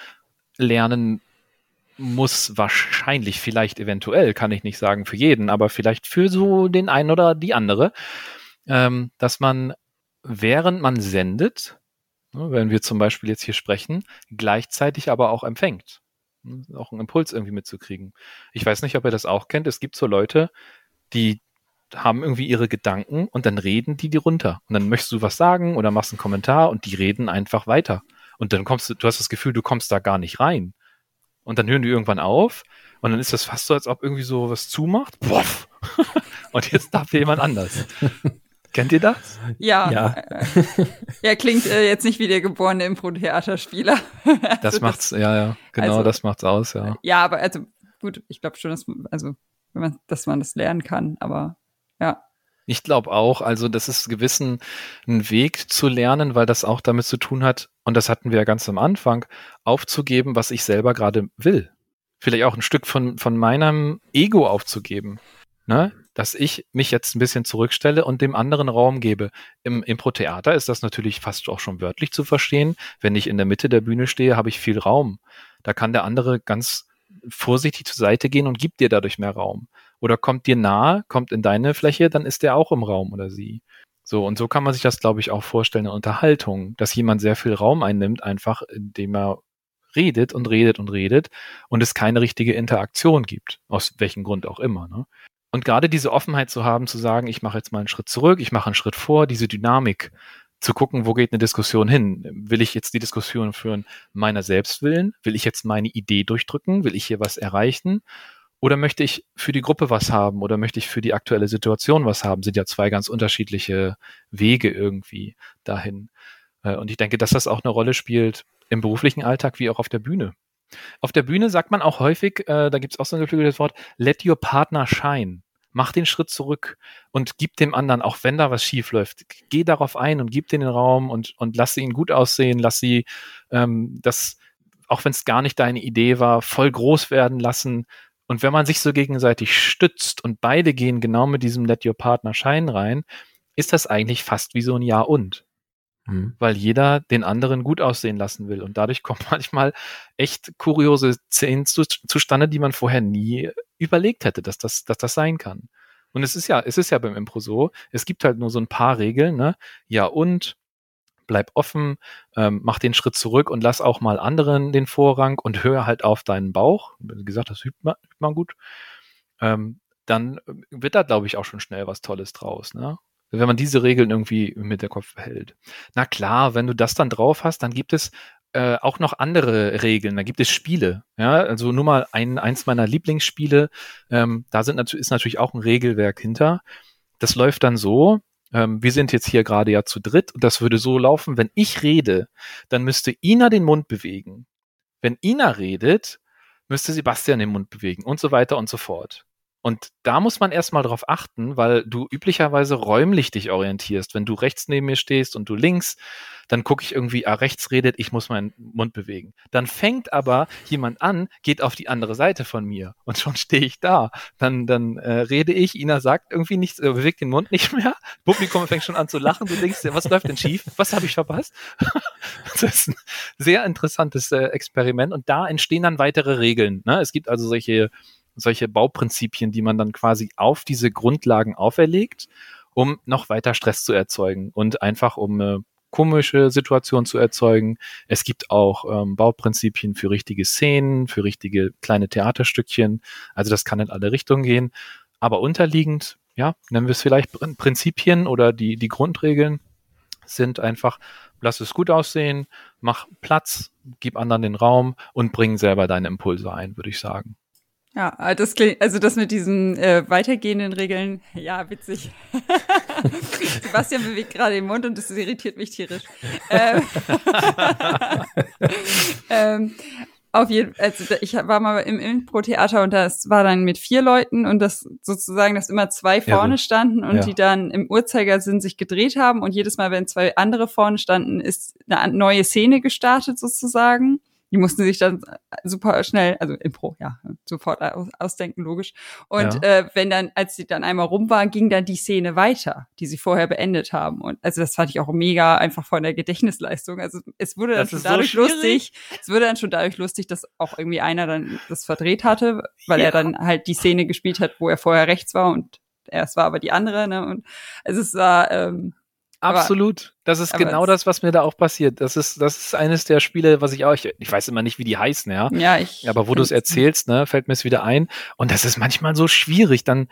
lernen muss wahrscheinlich, vielleicht eventuell, kann ich nicht sagen für jeden, aber vielleicht für so den einen oder die andere, ähm, dass man, während man sendet, ne, wenn wir zum Beispiel jetzt hier sprechen, gleichzeitig aber auch empfängt. Ne, auch einen Impuls irgendwie mitzukriegen. Ich weiß nicht, ob ihr das auch kennt. Es gibt so Leute, die haben irgendwie ihre Gedanken und dann reden die die runter. Und dann möchtest du was sagen oder machst einen Kommentar und die reden einfach weiter. Und dann kommst du, du hast das Gefühl, du kommst da gar nicht rein. Und dann hören die irgendwann auf und dann ist das fast so, als ob irgendwie so was zumacht. <laughs> Und jetzt darf jemand anders. Kennt ihr das? Ja. Ja, ja klingt äh, jetzt nicht wie der geborene Impro-Theaterspieler. <laughs> also das macht's, das, ja, ja, genau, also, das macht's aus, ja. Ja, aber also gut, ich glaube schon, dass also wenn man, dass man das lernen kann, aber ja. Ich glaube auch, also das ist gewissen ein Weg zu lernen, weil das auch damit zu tun hat, und das hatten wir ja ganz am Anfang, aufzugeben, was ich selber gerade will. vielleicht auch ein Stück von, von meinem Ego aufzugeben. Ne? Dass ich mich jetzt ein bisschen zurückstelle und dem anderen Raum gebe. Im Impro-Theater ist das natürlich fast auch schon wörtlich zu verstehen. Wenn ich in der Mitte der Bühne stehe, habe ich viel Raum. Da kann der andere ganz vorsichtig zur Seite gehen und gibt dir dadurch mehr Raum. Oder kommt dir nahe, kommt in deine Fläche, dann ist der auch im Raum oder sie. So, und so kann man sich das, glaube ich, auch vorstellen in Unterhaltung, dass jemand sehr viel Raum einnimmt, einfach indem er redet und redet und redet und es keine richtige Interaktion gibt, aus welchem Grund auch immer. Ne? Und gerade diese Offenheit zu haben, zu sagen, ich mache jetzt mal einen Schritt zurück, ich mache einen Schritt vor, diese Dynamik zu gucken, wo geht eine Diskussion hin? Will ich jetzt die Diskussion führen meiner Selbstwillen? Will ich jetzt meine Idee durchdrücken? Will ich hier was erreichen? Oder möchte ich für die Gruppe was haben? Oder möchte ich für die aktuelle Situation was haben? Sind ja zwei ganz unterschiedliche Wege irgendwie dahin. Äh, und ich denke, dass das auch eine Rolle spielt im beruflichen Alltag wie auch auf der Bühne. Auf der Bühne sagt man auch häufig, äh, da gibt es auch so ein geflügeltes Wort, let your partner shine. Mach den Schritt zurück und gib dem anderen, auch wenn da was schief läuft, geh darauf ein und gib den den Raum und, und lass ihn gut aussehen, lass sie ähm, das, auch wenn es gar nicht deine Idee war, voll groß werden lassen und wenn man sich so gegenseitig stützt und beide gehen genau mit diesem Let Your Partner Shine rein, ist das eigentlich fast wie so ein Ja und. Mhm. Weil jeder den anderen gut aussehen lassen will. Und dadurch <laughs> kommen manchmal echt kuriose Szenen zu, zustande, die man vorher nie überlegt hätte, dass das, dass das sein kann. Und es ist ja, es ist ja beim Impro so, es gibt halt nur so ein paar Regeln, ne? Ja und, bleib offen, ähm, mach den Schritt zurück und lass auch mal anderen den Vorrang und hör halt auf deinen Bauch. Wie gesagt, das übt man, übt man gut. Ähm, dann wird da, glaube ich, auch schon schnell was Tolles draus. Ne? Wenn man diese Regeln irgendwie mit der Kopf behält. Na klar, wenn du das dann drauf hast, dann gibt es äh, auch noch andere Regeln. Da gibt es Spiele. Ja, also nur mal ein, eins meiner Lieblingsspiele. Ähm, da sind, ist natürlich auch ein Regelwerk hinter. Das läuft dann so, wir sind jetzt hier gerade ja zu dritt und das würde so laufen, wenn ich rede, dann müsste Ina den Mund bewegen. Wenn Ina redet, müsste Sebastian den Mund bewegen und so weiter und so fort. Und da muss man erstmal drauf achten, weil du üblicherweise räumlich dich orientierst. Wenn du rechts neben mir stehst und du links, dann gucke ich irgendwie, ah, rechts redet, ich muss meinen Mund bewegen. Dann fängt aber jemand an, geht auf die andere Seite von mir <laughs> und schon stehe ich da. Dann, dann äh, rede ich, Ina sagt irgendwie nichts, äh, bewegt den Mund nicht <laughs> mehr. Publikum fängt schon an zu lachen. Du denkst dir, was läuft denn schief? Was habe ich verpasst? <laughs> das ist ein sehr interessantes äh, Experiment und da entstehen dann weitere Regeln. Ne? Es gibt also solche solche Bauprinzipien, die man dann quasi auf diese Grundlagen auferlegt, um noch weiter Stress zu erzeugen und einfach um eine komische Situation zu erzeugen. Es gibt auch ähm, Bauprinzipien für richtige Szenen, für richtige kleine Theaterstückchen. Also das kann in alle Richtungen gehen. Aber unterliegend, ja, nennen wir es vielleicht Prinzipien oder die, die Grundregeln sind einfach, lass es gut aussehen, mach Platz, gib anderen den Raum und bring selber deine Impulse ein, würde ich sagen. Ja, äh, das klingt, also das mit diesen äh, weitergehenden Regeln, ja, witzig. <laughs> Sebastian bewegt gerade den Mund und das irritiert mich tierisch. <laughs> Ähm, <laughs> ähm, auf jeden also ich war mal im Impro-Theater und das war dann mit vier Leuten und das sozusagen, dass immer zwei vorne ja, standen und ja. die dann im Uhrzeigersinn sich gedreht haben und jedes Mal, wenn zwei andere vorne standen, ist eine neue Szene gestartet sozusagen. Die mussten sich dann super schnell, also Impro, ja, sofort ausdenken, logisch. Und ja. äh, wenn dann, als sie dann einmal rum waren, ging dann die Szene weiter, die sie vorher beendet haben. Und also das fand ich auch mega einfach von der Gedächtnisleistung. Also es wurde dann das schon dadurch so lustig, es wurde dann schon dadurch lustig, dass auch irgendwie einer dann das verdreht hatte, weil ja. er dann halt die Szene gespielt hat, wo er vorher rechts war und erst war aber die andere, ne? Und also es war ähm, Absolut. das ist genau das, was mir da auch passiert. Das ist, das ist eines der Spiele, was ich auch, ich, ich weiß immer nicht, wie die heißen, ja. Ja, ich. Aber wo du es erzählst, ne, fällt mir es wieder ein. Und das ist manchmal so schwierig, dann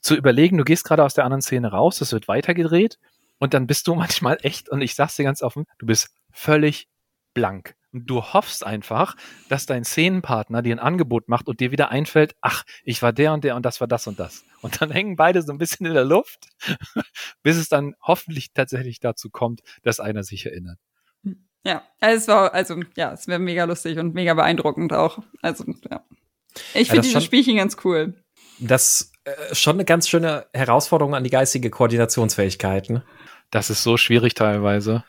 zu überlegen, du gehst gerade aus der anderen Szene raus, es wird weitergedreht und dann bist du <laughs> manchmal echt, und ich sag's dir ganz offen, du bist völlig blank. Und du hoffst einfach, dass dein Szenenpartner dir ein Angebot macht und dir wieder einfällt, ach, ich war der und der und das war das und das. Und dann <laughs> hängen beide so ein bisschen in der Luft, <laughs> bis es dann hoffentlich tatsächlich dazu kommt, dass einer sich erinnert. Ja, also es war, also ja, es wäre mega lustig und mega beeindruckend auch. Also, ja. Ich finde ja, dieses Spielchen ganz cool. Das äh, schon eine ganz schöne Herausforderung an die geistige Koordinationsfähigkeit. Ne? Das ist so schwierig teilweise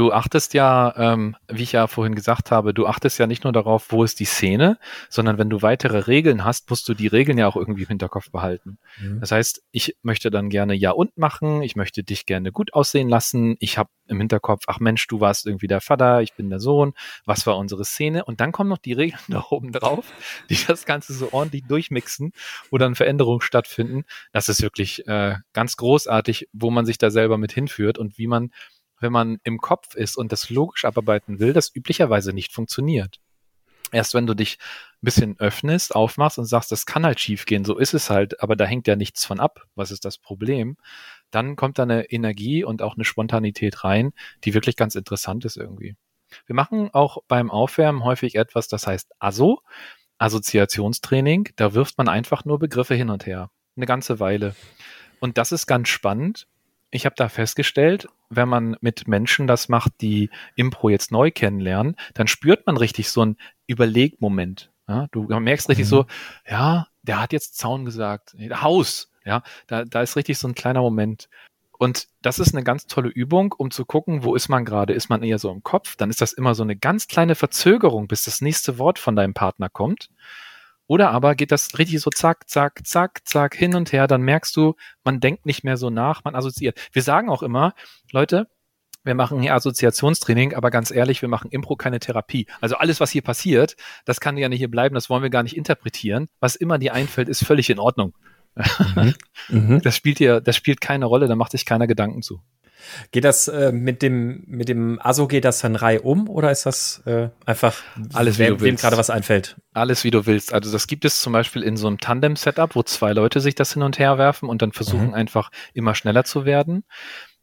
Du achtest ja, ähm, wie ich ja vorhin gesagt habe, du achtest ja nicht nur darauf, wo ist die Szene, sondern wenn du weitere Regeln hast, musst du die Regeln ja auch irgendwie im Hinterkopf behalten. Mhm. Das heißt, ich möchte dann gerne Ja und machen, ich möchte dich gerne gut aussehen lassen, ich habe im Hinterkopf, ach Mensch, du warst irgendwie der Vater, ich bin der Sohn, was war unsere Szene? Und dann kommen noch die Regeln <laughs> da oben drauf, die das Ganze so ordentlich durchmixen, wo dann Veränderungen stattfinden. Das ist wirklich äh, ganz großartig, wo man sich da selber mit hinführt und wie man wenn man im Kopf ist und das logisch abarbeiten will, das üblicherweise nicht funktioniert. Erst wenn du dich ein bisschen öffnest, aufmachst und sagst, das kann halt schief gehen, so ist es halt, aber da hängt ja nichts von ab. Was ist das Problem? Dann kommt da eine Energie und auch eine Spontanität rein, die wirklich ganz interessant ist irgendwie. Wir machen auch beim Aufwärmen häufig etwas, das heißt ASO, Assoziationstraining. Da wirft man einfach nur Begriffe hin und her. Eine ganze Weile. Und das ist ganz spannend, ich habe da festgestellt, wenn man mit Menschen das macht, die Impro jetzt neu kennenlernen, dann spürt man richtig so einen Überlegmoment. Ja? Du merkst richtig mhm. so, ja, der hat jetzt Zaun gesagt, Haus, ja, da, da ist richtig so ein kleiner Moment. Und das ist eine ganz tolle Übung, um zu gucken, wo ist man gerade? Ist man eher so im Kopf? Dann ist das immer so eine ganz kleine Verzögerung, bis das nächste Wort von deinem Partner kommt. Oder aber geht das richtig so zack, zack, zack, zack hin und her, dann merkst du, man denkt nicht mehr so nach, man assoziiert. Wir sagen auch immer, Leute, wir machen hier Assoziationstraining, aber ganz ehrlich, wir machen Impro keine Therapie. Also alles, was hier passiert, das kann ja nicht hier bleiben, das wollen wir gar nicht interpretieren. Was immer dir einfällt, ist völlig in Ordnung. Mhm. <laughs> Mhm. Das spielt hier, das spielt keine Rolle, da macht sich keiner Gedanken zu. Geht das äh, mit dem mit dem ASO geht das dann Reihe um oder ist das äh, einfach alles wie wem, wem gerade was einfällt? Alles wie du willst. Also das gibt es zum Beispiel in so einem Tandem-Setup, wo zwei Leute sich das hin und her werfen und dann versuchen mhm. einfach immer schneller zu werden.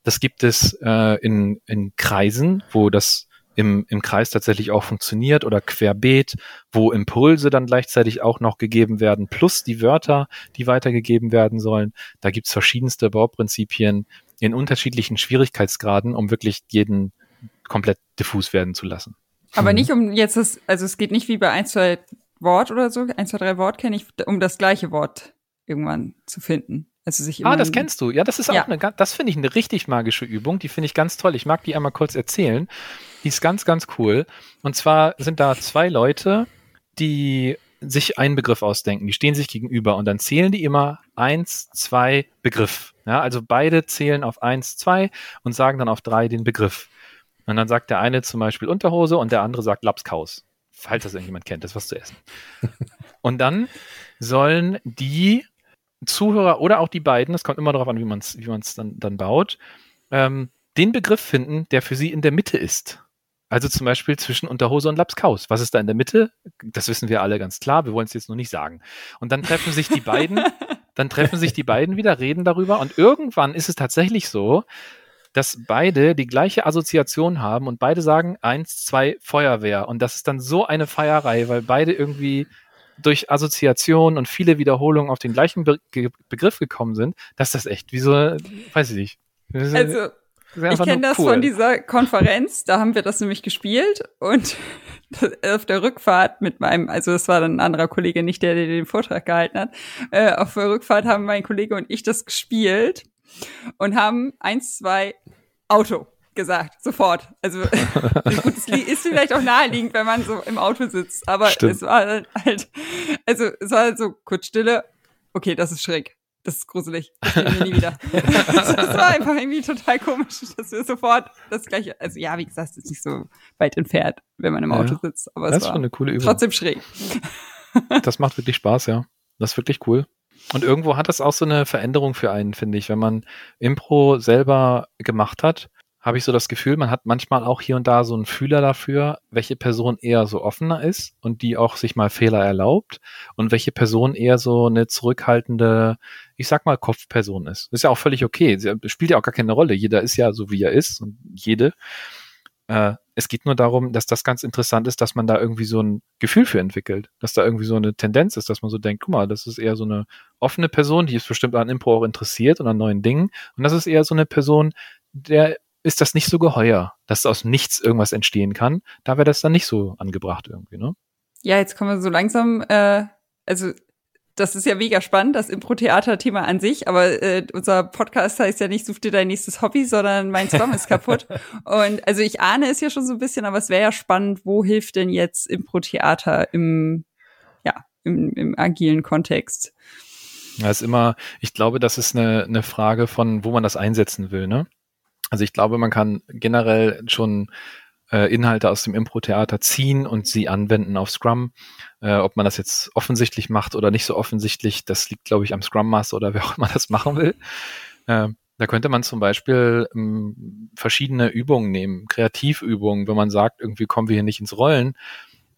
Das gibt es äh, in, in Kreisen, wo das im, im Kreis tatsächlich auch funktioniert oder querbeet, wo Impulse dann gleichzeitig auch noch gegeben werden, plus die Wörter, die weitergegeben werden sollen. Da gibt's verschiedenste Bauprinzipien, in unterschiedlichen Schwierigkeitsgraden, um wirklich jeden komplett diffus werden zu lassen. Aber mhm. nicht um jetzt das, also es geht nicht wie bei 1, 2 Wort oder so, 1, 2, 3 Wort kenne ich, um das gleiche Wort irgendwann zu finden. Also sich ah, das kennst du. Ja, das ist auch ja. eine, das finde ich eine richtig magische Übung. Die finde ich ganz toll. Ich mag die einmal kurz erzählen. Die ist ganz, ganz cool. Und zwar sind da zwei Leute, die sich einen Begriff ausdenken. Die stehen sich gegenüber und dann zählen die immer eins, zwei Begriff. Ja, also beide zählen auf eins, zwei und sagen dann auf drei den Begriff. Und dann sagt der eine zum Beispiel Unterhose und der andere sagt Lapskaus. Falls das irgendjemand kennt, das ist was zu essen. <laughs> und dann sollen die Zuhörer oder auch die beiden, das kommt immer darauf an, wie man es wie man's dann, dann baut, ähm, den Begriff finden, der für sie in der Mitte ist. Also zum Beispiel zwischen Unterhose und Lapskaus. Was ist da in der Mitte? Das wissen wir alle ganz klar. Wir wollen es jetzt nur nicht sagen. Und dann treffen sich die beiden, <laughs> dann treffen sich die beiden wieder, reden darüber. Und irgendwann ist es tatsächlich so, dass beide die gleiche Assoziation haben und beide sagen eins, zwei Feuerwehr. Und das ist dann so eine Feierei, weil beide irgendwie durch Assoziation und viele Wiederholungen auf den gleichen Be Begriff gekommen sind, dass das echt wie so, weiß ich nicht. Also ich kenne das cool. von dieser Konferenz, da haben wir das nämlich gespielt und <laughs> auf der Rückfahrt mit meinem, also das war dann ein anderer Kollege, nicht der, der den Vortrag gehalten hat, äh, auf der Rückfahrt haben mein Kollege und ich das gespielt und haben eins, zwei, Auto gesagt, sofort. Also <laughs> gut, es ist vielleicht auch naheliegend, wenn man so im Auto sitzt, aber Stimmt. es war halt, also es war halt so kurz Stille, okay, das ist schräg das ist gruselig. Das wir nie wieder. <laughs> das war einfach irgendwie total komisch, dass wir sofort das gleiche, also ja, wie gesagt, es ist nicht so weit entfernt, wenn man im Auto ja, sitzt, aber das es ist war schon eine coole Übung. trotzdem schräg. <laughs> das macht wirklich Spaß, ja. Das ist wirklich cool. Und irgendwo hat das auch so eine Veränderung für einen, finde ich, wenn man Impro selber gemacht hat habe ich so das Gefühl, man hat manchmal auch hier und da so einen Fühler dafür, welche Person eher so offener ist und die auch sich mal Fehler erlaubt und welche Person eher so eine zurückhaltende, ich sag mal, Kopfperson ist. Ist ja auch völlig okay. Sie spielt ja auch gar keine Rolle. Jeder ist ja so, wie er ist und jede. Äh, es geht nur darum, dass das ganz interessant ist, dass man da irgendwie so ein Gefühl für entwickelt, dass da irgendwie so eine Tendenz ist, dass man so denkt, guck mal, das ist eher so eine offene Person, die ist bestimmt an Impro auch interessiert und an neuen Dingen. Und das ist eher so eine Person, der ist das nicht so geheuer, dass aus nichts irgendwas entstehen kann. Da wäre das dann nicht so angebracht irgendwie, ne? Ja, jetzt kommen wir so langsam, äh, also das ist ja mega spannend, das Impro-Theater-Thema an sich, aber äh, unser Podcast heißt ja nicht, such dir dein nächstes Hobby, sondern mein Scrum ist kaputt. <laughs> Und also ich ahne es ja schon so ein bisschen, aber es wäre ja spannend, wo hilft denn jetzt Impro-Theater im, ja, im, im agilen Kontext? Ja, ist immer, ich glaube, das ist eine, eine Frage von, wo man das einsetzen will, ne? Also ich glaube, man kann generell schon äh, Inhalte aus dem Impro-Theater ziehen und sie anwenden auf Scrum. Äh, ob man das jetzt offensichtlich macht oder nicht so offensichtlich, das liegt, glaube ich, am Scrum Master oder wer auch immer das machen will. Äh, da könnte man zum Beispiel ähm, verschiedene Übungen nehmen, Kreativübungen, wenn man sagt, irgendwie kommen wir hier nicht ins Rollen.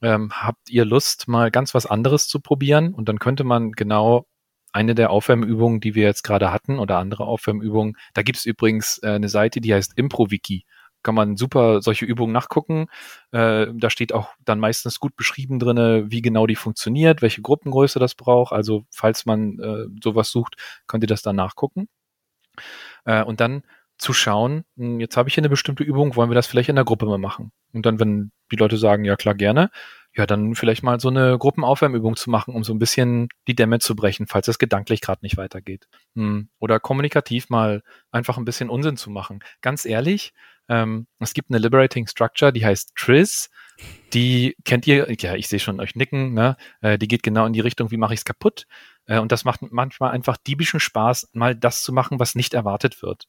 Ähm, habt ihr Lust, mal ganz was anderes zu probieren? Und dann könnte man genau eine der Aufwärmübungen, die wir jetzt gerade hatten oder andere Aufwärmübungen, da gibt es übrigens äh, eine Seite, die heißt ImproWiki kann man super solche Übungen nachgucken. Äh, da steht auch dann meistens gut beschrieben drinne, wie genau die funktioniert, welche Gruppengröße das braucht. Also falls man äh, sowas sucht, könnt ihr das dann nachgucken. Äh, und dann zu schauen, hm, jetzt habe ich hier eine bestimmte Übung, wollen wir das vielleicht in der Gruppe mal machen? Und dann, wenn die Leute sagen, ja klar, gerne, ja, dann vielleicht mal so eine Gruppenaufwärmübung zu machen, um so ein bisschen die Dämme zu brechen, falls es gedanklich gerade nicht weitergeht. Hm. Oder kommunikativ mal einfach ein bisschen Unsinn zu machen. Ganz ehrlich, ähm, es gibt eine Liberating Structure, die heißt Triz. Die kennt ihr, ja, ich sehe schon euch nicken, ne? Äh, die geht genau in die Richtung, wie mache ich es kaputt. Äh, und das macht manchmal einfach diebischen Spaß, mal das zu machen, was nicht erwartet wird.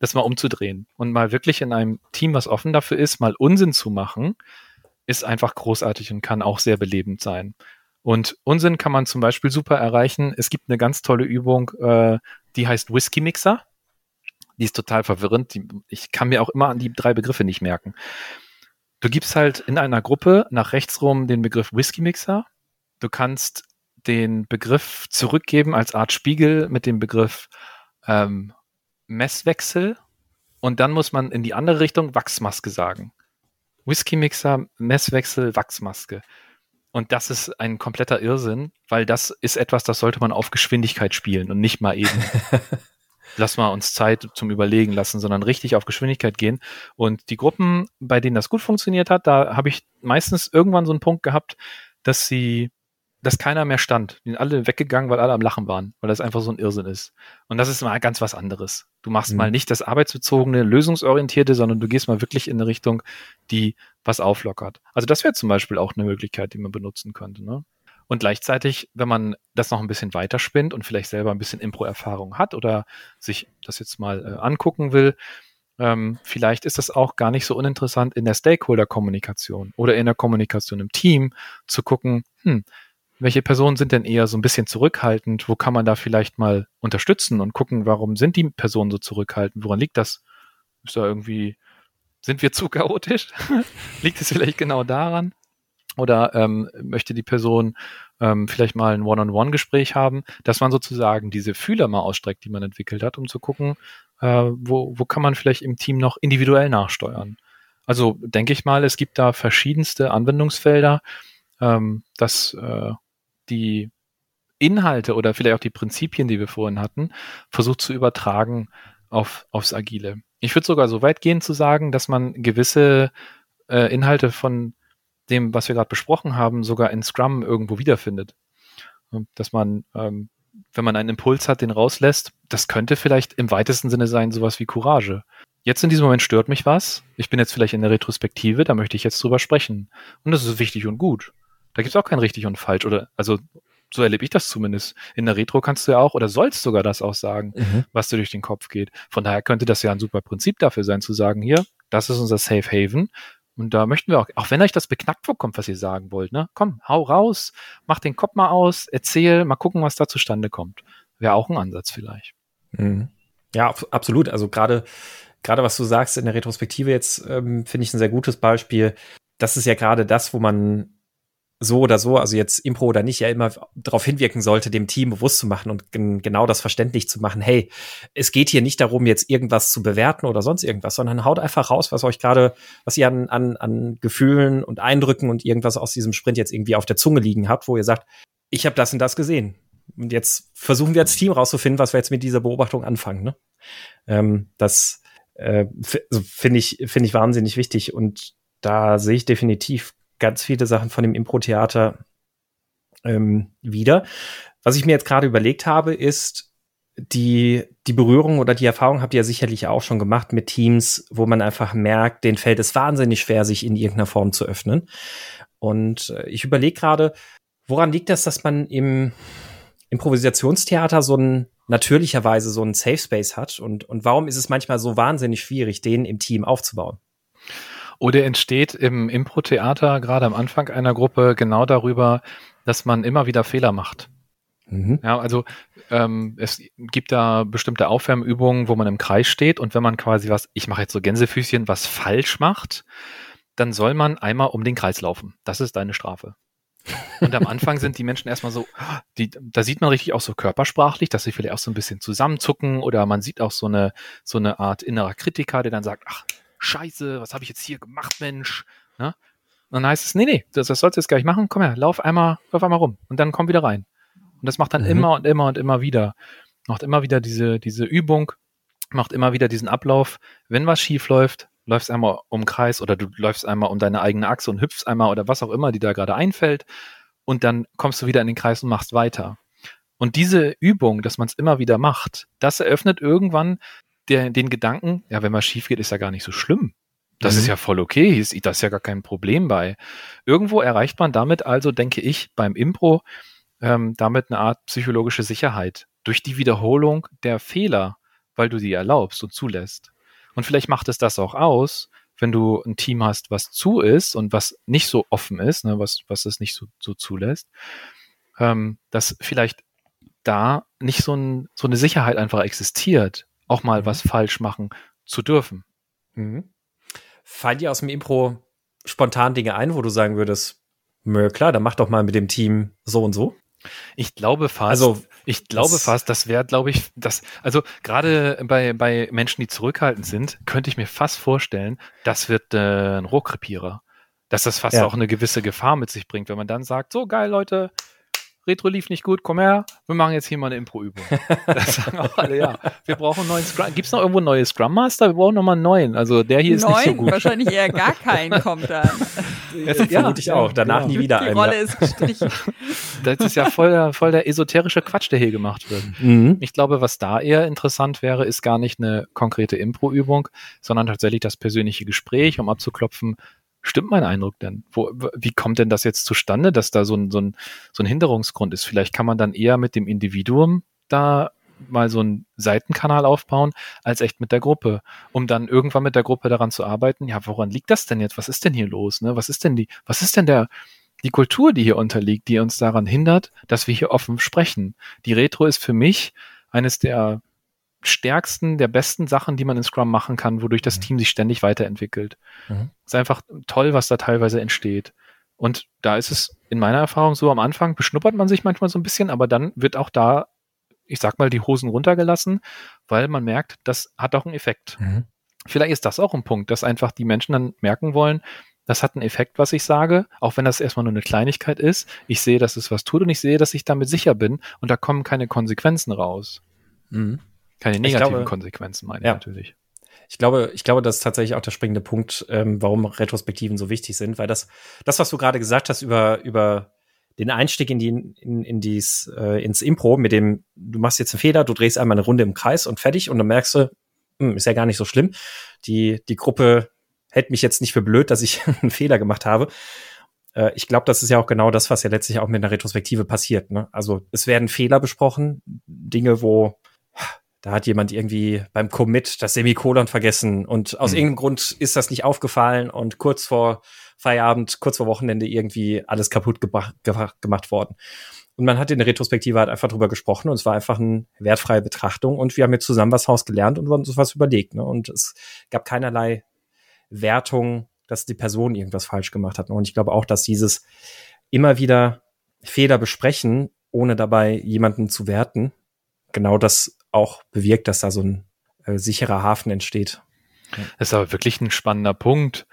Das mal umzudrehen und mal wirklich in einem Team, was offen dafür ist, mal Unsinn zu machen, ist einfach großartig und kann auch sehr belebend sein. Und Unsinn kann man zum Beispiel super erreichen. Es gibt eine ganz tolle Übung, äh, die heißt Whisky Mixer die ist total verwirrend. Die, ich kann mir auch immer an die drei Begriffe nicht merken. Du gibst halt in einer Gruppe nach rechts rum den Begriff Whisky Mixer. Du kannst den Begriff zurückgeben als Art Spiegel mit dem Begriff ähm, Messwechsel und dann muss man in die andere Richtung Wachsmaske sagen. Whisky Mixer, Messwechsel, Wachsmaske. Und das ist ein kompletter Irrsinn, weil das ist etwas, das sollte man auf Geschwindigkeit spielen und nicht mal eben <laughs> lass mal uns Zeit zum Überlegen lassen, sondern richtig auf Geschwindigkeit gehen. Und die Gruppen, bei denen das gut funktioniert hat, da habe ich meistens irgendwann so einen Punkt gehabt, dass sie, dass keiner mehr stand. Die sind alle weggegangen, weil alle am Lachen waren, weil das einfach so ein Irrsinn ist. Und das ist mal ganz was anderes. Du machst mhm. mal nicht das arbeitsbezogene, lösungsorientierte, sondern du gehst mal wirklich in eine Richtung, die was auflockert. Also das wäre zum Beispiel auch eine Möglichkeit, die man benutzen könnte. Ne? Und gleichzeitig, wenn man das noch ein bisschen weiterspinnt und vielleicht selber ein bisschen Impro-Erfahrung hat oder sich das jetzt mal äh, angucken will, ähm, vielleicht ist das auch gar nicht so uninteressant in der Stakeholder-Kommunikation oder in der Kommunikation im Team zu gucken, hm, welche Personen sind denn eher so ein bisschen zurückhaltend? Wo kann man da vielleicht mal unterstützen und gucken, warum sind die Personen so zurückhaltend? Woran liegt das? Ist da irgendwie, sind wir zu chaotisch? <laughs> liegt es vielleicht genau daran? Oder ähm, möchte die Person ähm, vielleicht mal ein One-on-One-Gespräch haben, dass man sozusagen diese Fühler mal ausstreckt, die man entwickelt hat, um zu gucken, äh, wo, wo kann man vielleicht im Team noch individuell nachsteuern. Also denke ich mal, es gibt da verschiedenste Anwendungsfelder, ähm, dass äh, die Inhalte oder vielleicht auch die Prinzipien, die wir vorhin hatten, versucht zu übertragen auf, aufs Agile. Ich würde sogar so weit gehen zu sagen, dass man gewisse äh, Inhalte von dem, was wir gerade besprochen haben, sogar in Scrum irgendwo wiederfindet. Dass man, ähm, wenn man einen Impuls hat, den rauslässt, das könnte vielleicht im weitesten Sinne sein, sowas wie Courage. Jetzt in diesem Moment stört mich was. Ich bin jetzt vielleicht in der Retrospektive, da möchte ich jetzt drüber sprechen. Und das ist wichtig und gut. Da gibt es auch kein richtig und falsch. Oder, also, so erlebe ich das zumindest. In der Retro kannst du ja auch oder sollst sogar das auch sagen, mhm. was dir durch den Kopf geht. Von daher könnte das ja ein super Prinzip dafür sein, zu sagen, hier, das ist unser Safe Haven. Und da möchten wir auch, auch wenn euch das beknackt vorkommt, was ihr sagen wollt, ne? Komm, hau raus, mach den Kopf mal aus, erzähl, mal gucken, was da zustande kommt. Wäre auch ein Ansatz vielleicht. Mhm. Ja, absolut. Also gerade, gerade was du sagst in der Retrospektive jetzt, ähm, finde ich ein sehr gutes Beispiel. Das ist ja gerade das, wo man so oder so, also jetzt Impro oder nicht, ja immer darauf hinwirken sollte, dem Team bewusst zu machen und genau das verständlich zu machen. Hey, es geht hier nicht darum, jetzt irgendwas zu bewerten oder sonst irgendwas, sondern haut einfach raus, was euch gerade, was ihr an, an, an Gefühlen und Eindrücken und irgendwas aus diesem Sprint jetzt irgendwie auf der Zunge liegen habt, wo ihr sagt, ich habe das und das gesehen. Und jetzt versuchen wir als Team rauszufinden, was wir jetzt mit dieser Beobachtung anfangen. Ne? Ähm, das äh, also finde ich, finde ich wahnsinnig wichtig und da sehe ich definitiv ganz viele Sachen von dem Impro-Theater ähm, wieder. Was ich mir jetzt gerade überlegt habe, ist die, die Berührung oder die Erfahrung habt ihr ja sicherlich auch schon gemacht mit Teams, wo man einfach merkt, denen fällt es wahnsinnig schwer, sich in irgendeiner Form zu öffnen. Und äh, ich überlege gerade, woran liegt das, dass man im Improvisationstheater so ein natürlicherweise so ein Safe Space hat und, und warum ist es manchmal so wahnsinnig schwierig, den im Team aufzubauen? Oder entsteht im Impro-Theater gerade am Anfang einer Gruppe genau darüber, dass man immer wieder Fehler macht. Mhm. Ja, also ähm, es gibt da bestimmte Aufwärmübungen, wo man im Kreis steht und wenn man quasi was, ich mache jetzt so Gänsefüßchen, was falsch macht, dann soll man einmal um den Kreis laufen. Das ist deine Strafe. Und am Anfang sind die Menschen erstmal so, die, da sieht man richtig auch so körpersprachlich, dass sie vielleicht auch so ein bisschen zusammenzucken oder man sieht auch so eine, so eine Art innerer Kritiker, der dann sagt, ach, scheiße, was habe ich jetzt hier gemacht, Mensch? Ne? Und dann heißt es, nee, nee, das, das sollst du jetzt gleich machen, komm her, lauf einmal, lauf einmal rum und dann komm wieder rein. Und das macht dann mhm. immer und immer und immer wieder. Macht immer wieder diese, diese Übung, macht immer wieder diesen Ablauf. Wenn was schief läuft, läufst einmal um Kreis oder du läufst einmal um deine eigene Achse und hüpfst einmal oder was auch immer, die da gerade einfällt. Und dann kommst du wieder in den Kreis und machst weiter. Und diese Übung, dass man es immer wieder macht, das eröffnet irgendwann der, den Gedanken, ja, wenn was schief geht, ist ja gar nicht so schlimm. Das mhm. ist ja voll okay, ist, das ist ja gar kein Problem bei. Irgendwo erreicht man damit also, denke ich, beim Impro ähm, damit eine Art psychologische Sicherheit durch die Wiederholung der Fehler, weil du sie erlaubst und zulässt. Und vielleicht macht es das auch aus, wenn du ein Team hast, was zu ist und was nicht so offen ist, ne, was, was es nicht so, so zulässt, ähm, dass vielleicht da nicht so, ein, so eine Sicherheit einfach existiert, auch mal mhm. was falsch machen zu dürfen. Mhm. Fallen dir aus dem Impro spontan Dinge ein, wo du sagen würdest, klar, dann mach doch mal mit dem Team so und so? Ich glaube fast, also, ich glaube das fast, das wäre, glaube ich, das, also gerade bei, bei Menschen, die zurückhaltend sind, könnte ich mir fast vorstellen, das wird äh, ein Rohkrepierer. Dass das fast ja. auch eine gewisse Gefahr mit sich bringt, wenn man dann sagt, so geil, Leute, Retro lief nicht gut, komm her, wir machen jetzt hier mal eine Impro-Übung. <laughs> das sagen auch alle, ja. Wir brauchen einen neuen Scrum. Gibt es noch irgendwo einen neuen Scrum Master? Wir brauchen nochmal einen neuen. Also der hier ist Neun? nicht so gut. Wahrscheinlich eher gar <laughs> keinen kommt dann. Das ja, vermute ich auch. Danach genau. nie wieder Die einen. Rolle ist gestrichen. <laughs> Das ist ja voll der, voll der esoterische Quatsch, der hier gemacht wird. Mhm. Ich glaube, was da eher interessant wäre, ist gar nicht eine konkrete Impro-Übung, sondern tatsächlich das persönliche Gespräch, um abzuklopfen, Stimmt mein Eindruck denn? Wo, wie kommt denn das jetzt zustande, dass da so ein, so, ein, so ein Hinderungsgrund ist? Vielleicht kann man dann eher mit dem Individuum da mal so einen Seitenkanal aufbauen, als echt mit der Gruppe, um dann irgendwann mit der Gruppe daran zu arbeiten, ja, woran liegt das denn jetzt? Was ist denn hier los? Ne? Was ist denn die, was ist denn der, die Kultur, die hier unterliegt, die uns daran hindert, dass wir hier offen sprechen? Die Retro ist für mich eines der stärksten, der besten Sachen, die man in Scrum machen kann, wodurch das mhm. Team sich ständig weiterentwickelt. Mhm. Ist einfach toll, was da teilweise entsteht. Und da ist es in meiner Erfahrung so, am Anfang beschnuppert man sich manchmal so ein bisschen, aber dann wird auch da, ich sag mal, die Hosen runtergelassen, weil man merkt, das hat auch einen Effekt. Mhm. Vielleicht ist das auch ein Punkt, dass einfach die Menschen dann merken wollen, das hat einen Effekt, was ich sage, auch wenn das erstmal nur eine Kleinigkeit ist. Ich sehe, dass es was tut und ich sehe, dass ich damit sicher bin und da kommen keine Konsequenzen raus. Mhm. Keine negativen glaube, Konsequenzen, meine ja. ich natürlich. Ich glaube, ich glaube, das ist tatsächlich auch der springende Punkt, ähm, warum Retrospektiven so wichtig sind, weil das, das, was du gerade gesagt hast über, über den Einstieg in die, in, in dies, äh, ins Impro, mit dem, du machst jetzt einen Fehler, du drehst einmal eine Runde im Kreis und fertig und dann merkst du, hm, ist ja gar nicht so schlimm. Die, die Gruppe hält mich jetzt nicht für blöd, dass ich <laughs> einen Fehler gemacht habe. Äh, ich glaube, das ist ja auch genau das, was ja letztlich auch mit einer Retrospektive passiert. Ne? Also es werden Fehler besprochen, Dinge, wo da hat jemand irgendwie beim Commit das Semikolon vergessen und aus hm. irgendeinem Grund ist das nicht aufgefallen und kurz vor Feierabend, kurz vor Wochenende irgendwie alles kaputt gemacht worden. Und man hat in der Retrospektive halt einfach drüber gesprochen und es war einfach eine wertfreie Betrachtung und wir haben jetzt zusammen was Haus gelernt und uns was überlegt. Ne? Und es gab keinerlei Wertung, dass die Person irgendwas falsch gemacht hat. Und ich glaube auch, dass dieses immer wieder Fehler besprechen, ohne dabei jemanden zu werten, genau das auch bewirkt, dass da so ein äh, sicherer Hafen entsteht. Das ist aber wirklich ein spannender Punkt,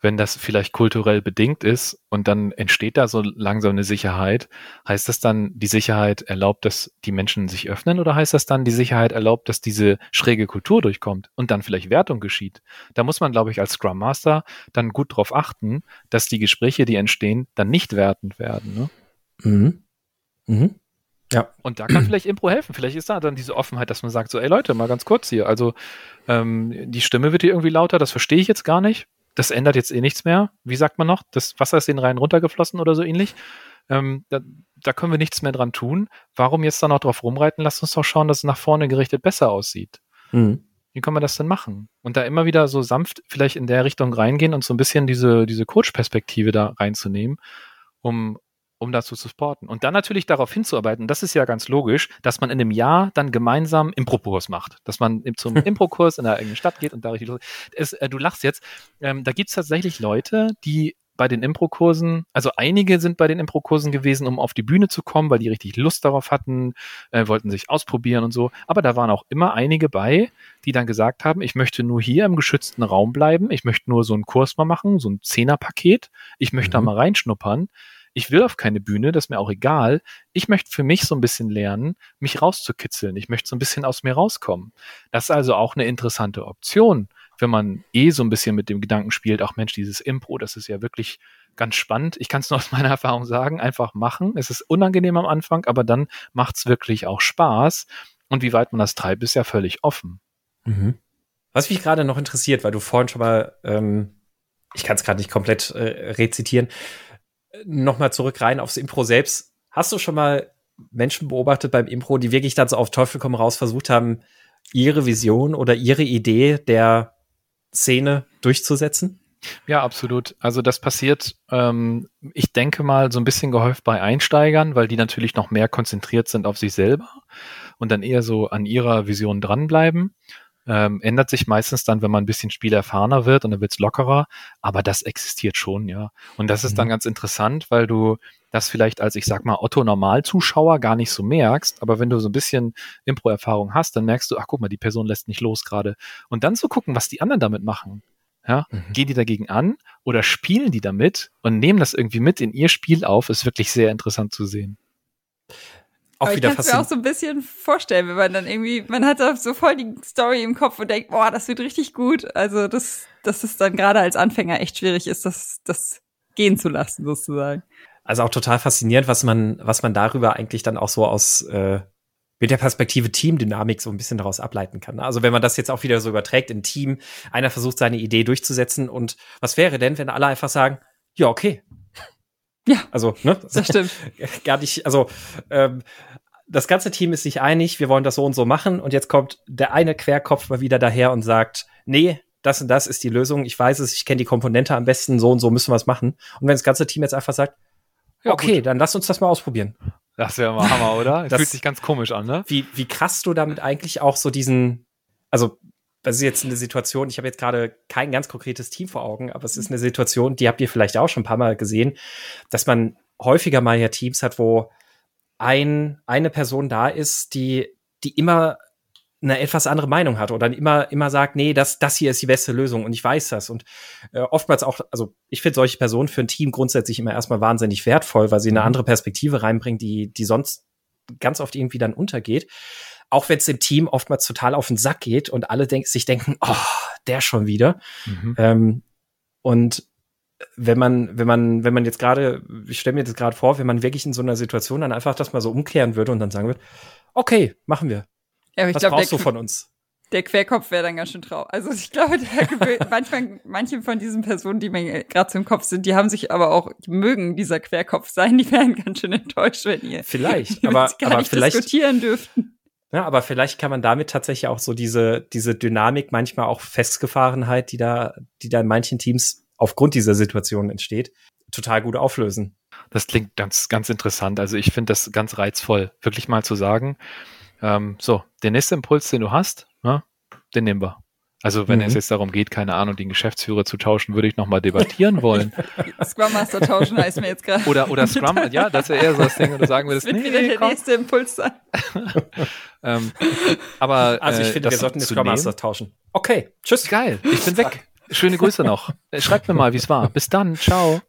wenn das vielleicht kulturell bedingt ist und dann entsteht da so langsam eine Sicherheit. Heißt das dann, die Sicherheit erlaubt, dass die Menschen sich öffnen oder heißt das dann, die Sicherheit erlaubt, dass diese schräge Kultur durchkommt und dann vielleicht Wertung geschieht? Da muss man, glaube ich, als Scrum Master dann gut drauf achten, dass die Gespräche, die entstehen, dann nicht wertend werden. Ne? Mhm. Mhm. Ja. Und da kann vielleicht Impro helfen. Vielleicht ist da dann diese Offenheit, dass man sagt, so, ey Leute, mal ganz kurz hier. Also ähm, die Stimme wird hier irgendwie lauter, das verstehe ich jetzt gar nicht. Das ändert jetzt eh nichts mehr. Wie sagt man noch? Das Wasser ist den Rhein runtergeflossen oder so ähnlich. Ähm, da, da können wir nichts mehr dran tun. Warum jetzt da noch drauf rumreiten? Lasst uns doch schauen, dass es nach vorne gerichtet besser aussieht. Mhm. Wie kann man das denn machen? Und da immer wieder so sanft vielleicht in der Richtung reingehen und so ein bisschen diese, diese Coach-Perspektive da reinzunehmen, um, um dazu zu supporten. Und dann natürlich darauf hinzuarbeiten, das ist ja ganz logisch, dass man in einem Jahr dann gemeinsam Impro-Kurs macht. Dass man zum <laughs> Impro-Kurs in der eigenen Stadt geht und da richtig es, äh, Du lachst jetzt. Ähm, da gibt es tatsächlich Leute, die bei den Impro-Kursen, also einige sind bei den Impro-Kursen gewesen, um auf die Bühne zu kommen, weil die richtig Lust darauf hatten, äh, wollten sich ausprobieren und so. Aber da waren auch immer einige bei, die dann gesagt haben, ich möchte nur hier im geschützten Raum bleiben, ich möchte nur so einen Kurs mal machen, so ein Zehnerpaket, ich möchte mhm. da mal reinschnuppern. Ich will auf keine Bühne, das ist mir auch egal. Ich möchte für mich so ein bisschen lernen, mich rauszukitzeln. Ich möchte so ein bisschen aus mir rauskommen. Das ist also auch eine interessante Option wenn man eh so ein bisschen mit dem Gedanken spielt, auch Mensch, dieses Impro, das ist ja wirklich ganz spannend. Ich kann es nur aus meiner <laughs> Erfahrung sagen, einfach machen. Es ist unangenehm am Anfang, aber dann macht es wirklich auch Spaß. Und wie weit man das treibt, ist ja völlig offen. Mhm. Was mich gerade noch interessiert, weil du vorhin schon mal, ähm, ich kann es gerade nicht komplett äh, rezitieren, nochmal zurück rein aufs Impro selbst. Hast du schon mal Menschen beobachtet beim Impro, die wirklich dann so auf Teufel komm raus versucht haben, ihre Vision oder ihre Idee der Szene durchzusetzen? Ja, absolut. Also das passiert, ähm, ich denke mal, so ein bisschen gehäuft bei Einsteigern, weil die natürlich noch mehr konzentriert sind auf sich selber und dann eher so an ihrer Vision dranbleiben. Ähm, ändert sich meistens dann, wenn man ein bisschen spielerfahrener wird und dann wird's lockerer, aber das existiert schon, ja. Und das ist mhm. dann ganz interessant, weil du das vielleicht als, ich sag mal, Otto-Normalzuschauer gar nicht so merkst, aber wenn du so ein bisschen Impro-Erfahrung hast, dann merkst du, ach guck mal, die Person lässt nicht los gerade. Und dann zu gucken, was die anderen damit machen. Ja, mhm. gehen die dagegen an oder spielen die damit und nehmen das irgendwie mit in ihr Spiel auf, ist wirklich sehr interessant zu sehen auch Aber ich kann es mir auch so ein bisschen vorstellen, wenn man dann irgendwie, man hat so voll die Story im Kopf und denkt, boah, das wird richtig gut. Also, dass, dass es dann gerade als Anfänger echt schwierig ist, das, das gehen zu lassen, sozusagen. Also auch total faszinierend, was man, was man darüber eigentlich dann auch so aus äh, mit der Perspektive Teamdynamik so ein bisschen daraus ableiten kann. Also wenn man das jetzt auch wieder so überträgt in Team, einer versucht seine Idee durchzusetzen und was wäre denn, wenn alle einfach sagen, ja, okay, ja. Also, ne? Das stimmt. <laughs> Gar nicht, also ähm, das ganze Team ist sich einig, wir wollen das so und so machen und jetzt kommt der eine Querkopf mal wieder daher und sagt, nee, das und das ist die Lösung, ich weiß es, ich kenne die Komponente am besten, so und so müssen wir es machen. Und wenn das ganze Team jetzt einfach sagt, ja, okay, gut. dann lass uns das mal ausprobieren. Das wäre mal Hammer, oder? <laughs> Das, fühlt sich ganz komisch an, ne? Wie, wie krass du damit eigentlich auch so diesen, also das ist jetzt eine Situation, ich habe jetzt gerade kein ganz konkretes Team vor Augen, aber es ist eine Situation, die habt ihr vielleicht auch schon ein paar Mal gesehen, dass man häufiger mal ja Teams hat, wo ein, eine Person da ist, die, die immer eine etwas andere Meinung hat oder immer, immer sagt, nee, das, das hier ist die beste Lösung und ich weiß das. Und äh, oftmals auch, also ich finde solche Personen für ein Team grundsätzlich immer erstmal wahnsinnig wertvoll, weil sie eine mhm. andere Perspektive reinbringt, die, die sonst ganz oft irgendwie dann untergeht. Auch wenn es dem Team oftmals total auf den Sack geht und alle denk sich denken, oh, der schon wieder. Mhm. Ähm, und wenn man, wenn man, wenn man jetzt gerade, ich stelle mir das gerade vor, wenn man wirklich in so einer Situation dann einfach das mal so umkehren würde und dann sagen würde, okay, machen wir. Ja, aber ich Was glaub, brauchst du von uns? Der Querkopf wäre dann ganz schön traurig. Also ich glaube, <laughs> manchmal, manche von diesen Personen, die mir gerade im Kopf sind, die haben sich aber auch, die mögen dieser Querkopf sein, die wären ganz schön enttäuscht, wenn ihr vielleicht, <laughs> aber, gar aber nicht vielleicht diskutieren dürften. Ja, aber vielleicht kann man damit tatsächlich auch so diese, diese Dynamik, manchmal auch Festgefahrenheit, die da, die da in manchen Teams aufgrund dieser Situation entsteht, total gut auflösen. Das klingt ganz, ganz interessant. Also ich finde das ganz reizvoll, wirklich mal zu sagen, ähm, so, der nächste Impuls, den du hast, ne, den nehmen wir. Also wenn mhm. es jetzt darum geht, keine Ahnung, den Geschäftsführer zu tauschen, würde ich nochmal debattieren <laughs> wollen. Scrum Master tauschen heißt mir jetzt gerade. Oder, oder Scrum, ja, das wäre eher so das Ding, wo du sagen würdest, das wird nee, wieder der komm. nächste Impuls sein. <laughs> <laughs> ähm, aber Also ich finde, äh, wir sollten den Scrum Master tauschen. Okay, tschüss. Geil, ich bin weg. Schöne Grüße noch. Schreibt mir mal, wie es war. Bis dann. Ciao.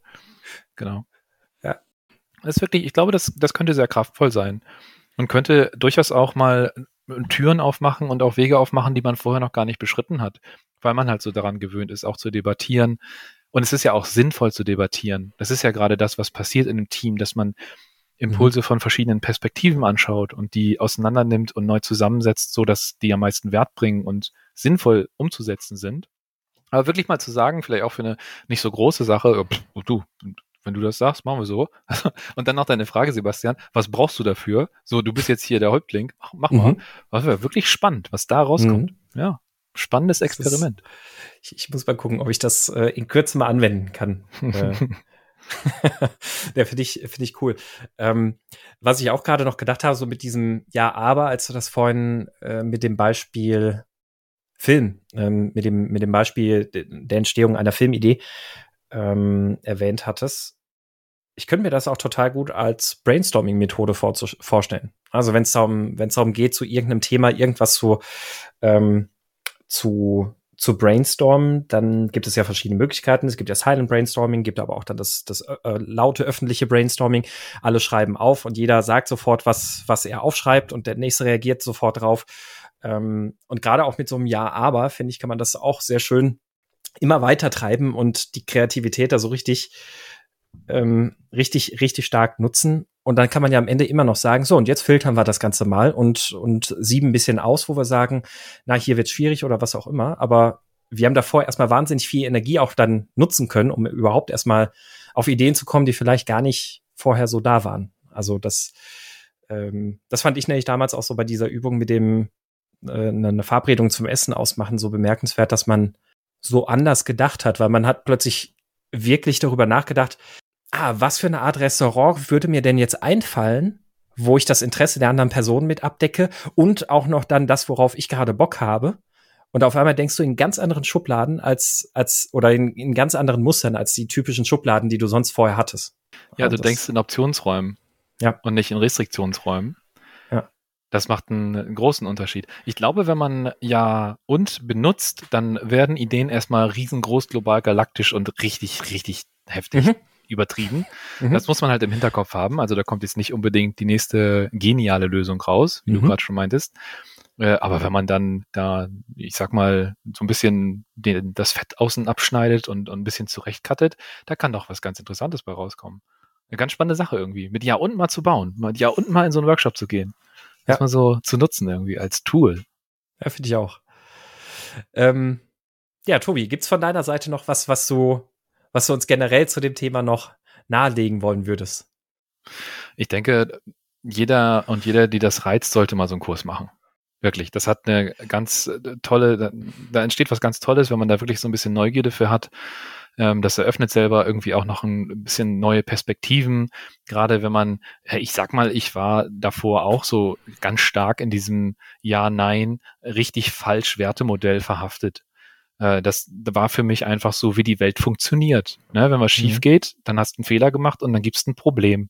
Genau. Ja. Das ist wirklich, ich glaube, das, das könnte sehr kraftvoll sein. Und könnte durchaus auch mal Türen aufmachen und auch Wege aufmachen, die man vorher noch gar nicht beschritten hat. Weil man halt so daran gewöhnt ist, auch zu debattieren. Und es ist ja auch sinnvoll zu debattieren. Das ist ja gerade das, was passiert in einem Team, dass man Impulse mhm. von verschiedenen Perspektiven anschaut und die auseinander nimmt und neu zusammensetzt, so dass die am meisten Wert bringen und sinnvoll umzusetzen sind. Aber wirklich mal zu sagen, vielleicht auch für eine nicht so große Sache, pff, du, wenn du das sagst, machen wir so. <laughs> Und dann noch deine Frage, Sebastian, was brauchst du dafür? So, du bist jetzt hier der Häuptling, mach, mach mal. Mhm. Das wäre wirklich spannend, was da rauskommt. Mhm. Ja, spannendes Experiment. Ist, ich, ich, muss mal gucken, ob ich das äh, in Kürze mal anwenden kann. äh, <laughs> <laughs> der finde ich, finde ich cool. Ähm, was ich auch gerade noch gedacht habe, so mit diesem Ja, aber, als du das vorhin äh, mit dem Beispiel Film, ähm, mit dem, mit dem Beispiel der Entstehung einer Filmidee ähm, erwähnt hattest, ich könnte mir das auch total gut als Brainstorming-Methode vorstellen. Also wenn es darum, wenn darum geht, zu irgendeinem Thema irgendwas zu, ähm, zu zu brainstormen, dann gibt es ja verschiedene Möglichkeiten. Es gibt ja Silent Brainstorming, gibt aber auch dann das, das äh, äh, laute öffentliche Brainstorming. Alle schreiben auf und jeder sagt sofort, was, was er aufschreibt und der nächste reagiert sofort drauf. Ähm, und gerade auch mit so einem Ja, aber, finde ich, kann man das auch sehr schön immer weiter treiben und die Kreativität da so richtig, ähm, richtig, richtig stark nutzen. Und dann kann man ja am Ende immer noch sagen, so, und jetzt filtern wir das Ganze mal und, und sieben ein bisschen aus, wo wir sagen, na, hier wird schwierig oder was auch immer. Aber wir haben davor erstmal wahnsinnig viel Energie auch dann nutzen können, um überhaupt erstmal auf Ideen zu kommen, die vielleicht gar nicht vorher so da waren. Also das, ähm, das fand ich nämlich damals auch so bei dieser Übung mit dem äh, eine Verabredung zum Essen ausmachen so bemerkenswert, dass man so anders gedacht hat, weil man hat plötzlich wirklich darüber nachgedacht, ah, was für eine Art Restaurant würde mir denn jetzt einfallen, wo ich das Interesse der anderen Person mit abdecke und auch noch dann das, worauf ich gerade Bock habe. Und auf einmal denkst du in ganz anderen Schubladen als, als, oder in, in ganz anderen Mustern als die typischen Schubladen, die du sonst vorher hattest. Ja, und du denkst in Optionsräumen. Ja. Und nicht in Restriktionsräumen. Das macht einen, einen großen Unterschied. Ich glaube, wenn man ja und benutzt, dann werden Ideen erstmal riesengroß, global, galaktisch und richtig, richtig heftig. Mhm übertrieben. Mhm. Das muss man halt im Hinterkopf haben. Also da kommt jetzt nicht unbedingt die nächste geniale Lösung raus, wie mhm. du gerade schon meintest. Äh, aber wenn man dann da, ich sag mal, so ein bisschen den, das Fett außen abschneidet und, und ein bisschen zurechtkattet, da kann doch was ganz Interessantes bei rauskommen. Eine ganz spannende Sache irgendwie. Mit Ja und mal zu bauen. Mit Ja und mal in so einen Workshop zu gehen. Ja. Mal so zu nutzen irgendwie als Tool. Ja, finde ich auch. Ähm, ja, Tobi, gibt's von deiner Seite noch was, was du was du uns generell zu dem Thema noch nahelegen wollen würdest? Ich denke, jeder und jeder, die das reizt, sollte mal so einen Kurs machen. Wirklich. Das hat eine ganz äh, tolle, da, da entsteht was ganz Tolles, wenn man da wirklich so ein bisschen Neugierde für hat. Ähm, das eröffnet selber irgendwie auch noch ein bisschen neue Perspektiven. Gerade wenn man, ich sag mal, ich war davor auch so ganz stark in diesem Ja, Nein, richtig falsch Wertemodell verhaftet. Äh, das war für mich einfach so, wie die Welt funktioniert. Ne? Wenn was schief mhm. geht, dann hast du einen Fehler gemacht und dann gibt's ein Problem.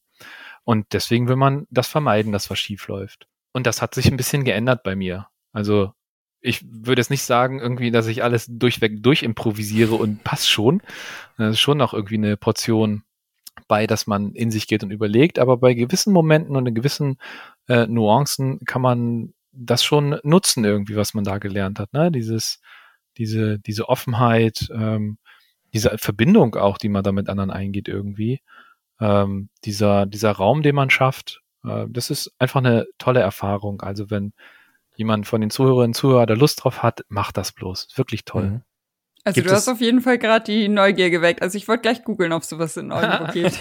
Und deswegen will man das vermeiden, dass was schief läuft. Und das hat sich ein bisschen geändert bei mir. Also ich würde jetzt nicht sagen, irgendwie, dass ich alles durchweg durchimprovisiere und passt schon. Das ist schon noch irgendwie eine Portion bei, dass man in sich geht und überlegt, aber bei gewissen Momenten und in gewissen äh, Nuancen kann man das schon nutzen, irgendwie, was man da gelernt hat. Ne? Dieses diese, diese Offenheit, ähm, diese Verbindung auch, die man da mit anderen eingeht irgendwie, ähm, dieser, dieser Raum, den man schafft, das ist einfach eine tolle Erfahrung. Also wenn jemand von den Zuhörerinnen und Zuhörern da Lust drauf hat, macht das bloß. Wirklich toll. Mhm. Also gibt du hast auf jeden Fall gerade die Neugier geweckt. Also ich wollte gleich googeln, ob sowas in Oldenburg <laughs> geht.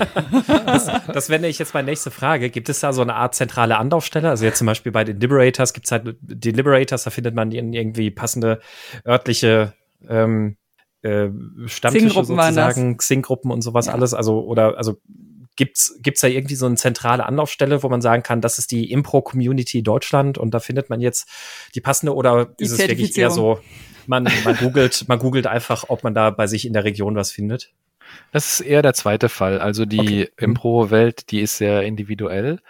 das, das wäre ich jetzt meine nächste Frage. Gibt es da so eine Art zentrale Anlaufstelle? Also jetzt zum Beispiel bei den Liberators gibt es halt die Liberators, da findet man irgendwie passende örtliche ähm, äh, Stammtische sozusagen, Xing-Gruppen und sowas ja. alles. Also oder also gibt's gibt's da irgendwie so eine zentrale Anlaufstelle, wo man sagen kann, das ist die Impro-Community Deutschland und da findet man jetzt die passende oder die ist es wirklich eher so man, man googelt, man googelt einfach, ob man da bei sich in der Region was findet. Das ist eher der zweite Fall. Also die okay. Mhm. Impro-Welt, die ist sehr individuell.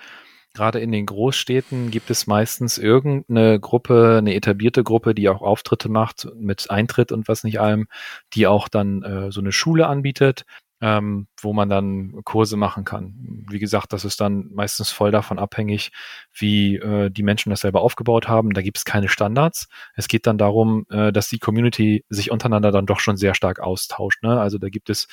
Gerade in den Großstädten gibt es meistens irgendeine Gruppe, eine etablierte Gruppe, die auch Auftritte macht mit Eintritt und was nicht allem, die auch dann äh, so eine Schule anbietet ähm, wo man dann Kurse machen kann. Wie gesagt, das ist dann meistens voll davon abhängig, wie äh, die Menschen das selber aufgebaut haben. Da gibt es keine Standards. Es geht dann darum, äh, dass die Community sich untereinander dann doch schon sehr stark austauscht. Ne? Also da gibt es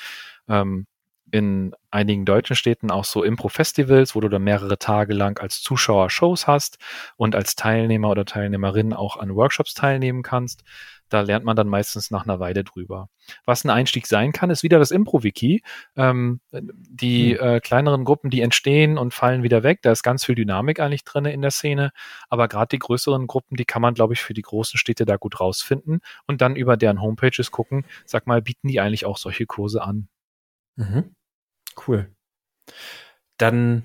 ähm, in einigen deutschen Städten auch so Impro-Festivals, wo du dann mehrere Tage lang als Zuschauer Shows hast und als Teilnehmer oder Teilnehmerin auch an Workshops teilnehmen kannst. Da lernt man dann meistens nach einer Weile drüber. Was ein Einstieg sein kann, ist wieder das Impro-Wiki. Ähm, die hm. äh, kleineren Gruppen, die entstehen und fallen wieder weg. Da ist ganz viel Dynamik eigentlich drin in der Szene. Aber gerade die größeren Gruppen, die kann man, glaube ich, für die großen Städte da gut rausfinden und dann über deren Homepages gucken. Sag mal, bieten die eigentlich auch solche Kurse an? Mhm. Cool. Dann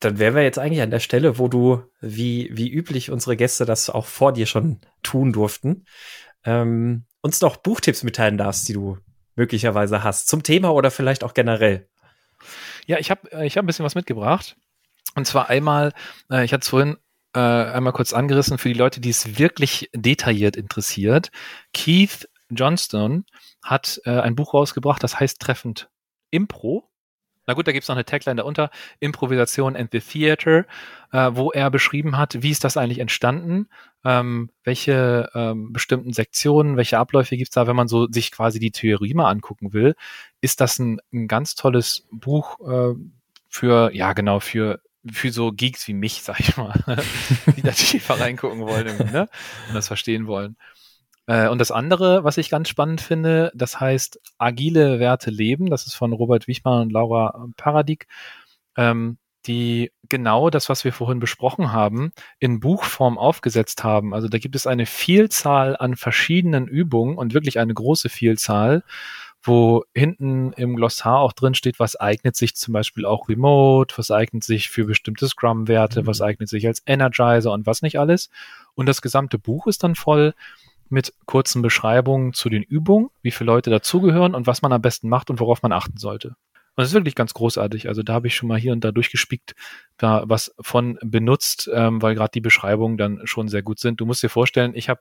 dann wären wir jetzt eigentlich an der Stelle, wo du, wie, wie üblich, unsere Gäste das auch vor dir schon tun durften ähm, uns noch Buchtipps mitteilen darfst, die du möglicherweise hast, zum Thema oder vielleicht auch generell. Ja, ich habe äh, ich hab ein bisschen was mitgebracht. Und zwar einmal, äh, ich hatte es vorhin äh, einmal kurz angerissen, für die Leute, die es wirklich detailliert interessiert. Keith Johnston hat äh, ein Buch rausgebracht, das heißt Treffend Impro. Na gut, da gibt es noch eine Tagline darunter, Improvisation and the Theater, äh, wo er beschrieben hat, wie ist das eigentlich entstanden, ähm, welche ähm, bestimmten Sektionen, welche Abläufe gibt es da, wenn man so sich quasi die Theorie mal angucken will, ist das ein, ein ganz tolles Buch äh, für, ja genau, für für so Geeks wie mich, sag ich mal, <laughs> die da tiefer reingucken wollen ne? und das verstehen wollen. Äh, und das andere, was ich ganz spannend finde, das heißt Agile Werte leben. Das ist von Robert Wichmann und Laura Paradig. Ähm, die genau das, was wir vorhin besprochen haben, in Buchform aufgesetzt haben. Also da gibt es eine Vielzahl an verschiedenen Übungen und wirklich eine große Vielzahl, wo hinten im Glossar auch drin steht, was eignet sich zum Beispiel auch remote, was eignet sich für bestimmte Scrum-Werte, mhm. was eignet sich als Energizer und was nicht alles. Und das gesamte Buch ist dann voll mit kurzen Beschreibungen zu den Übungen, wie viele Leute dazugehören und was man am besten macht und worauf man achten sollte. Und das ist wirklich ganz großartig. Also da habe ich schon mal hier und da durchgespickt, da was von benutzt, ähm, weil gerade die Beschreibungen dann schon sehr gut sind. Du musst dir vorstellen, ich habe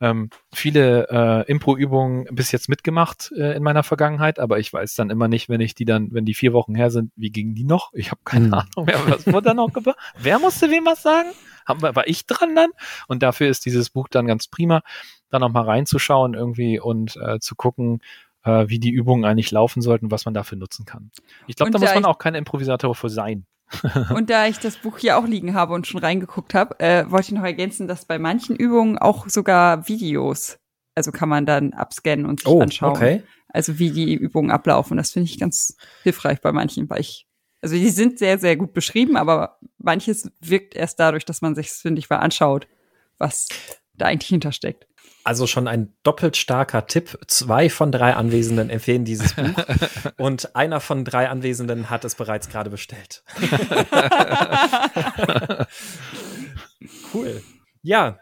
ähm, viele äh, Impro-Übungen bis jetzt mitgemacht äh, in meiner Vergangenheit, aber ich weiß dann immer nicht, wenn ich die dann, wenn die vier Wochen her sind, wie gingen die noch? Ich habe keine hm. Ahnung mehr, was wurde da noch <laughs> gemacht? Wer musste wem was sagen? War ich dran dann? Und dafür ist dieses Buch dann ganz prima da nochmal reinzuschauen irgendwie und äh, zu gucken, äh, wie die Übungen eigentlich laufen sollten, was man dafür nutzen kann. Ich glaube, da muss man auch kein Improvisator für sein. <laughs> und da ich das Buch hier auch liegen habe und schon reingeguckt habe, äh, wollte ich noch ergänzen, dass bei manchen Übungen auch sogar Videos, also kann man dann abscannen und sich oh, anschauen. Okay. Also wie die Übungen ablaufen. Das finde ich ganz hilfreich bei manchen, weil ich, also die sind sehr, sehr gut beschrieben, aber manches wirkt erst dadurch, dass man sich, finde ich, mal anschaut, was da eigentlich hintersteckt. Also schon ein doppelt starker Tipp. Zwei von drei Anwesenden empfehlen dieses Buch <laughs> und einer von drei Anwesenden hat es bereits gerade bestellt. <laughs> cool. Ja,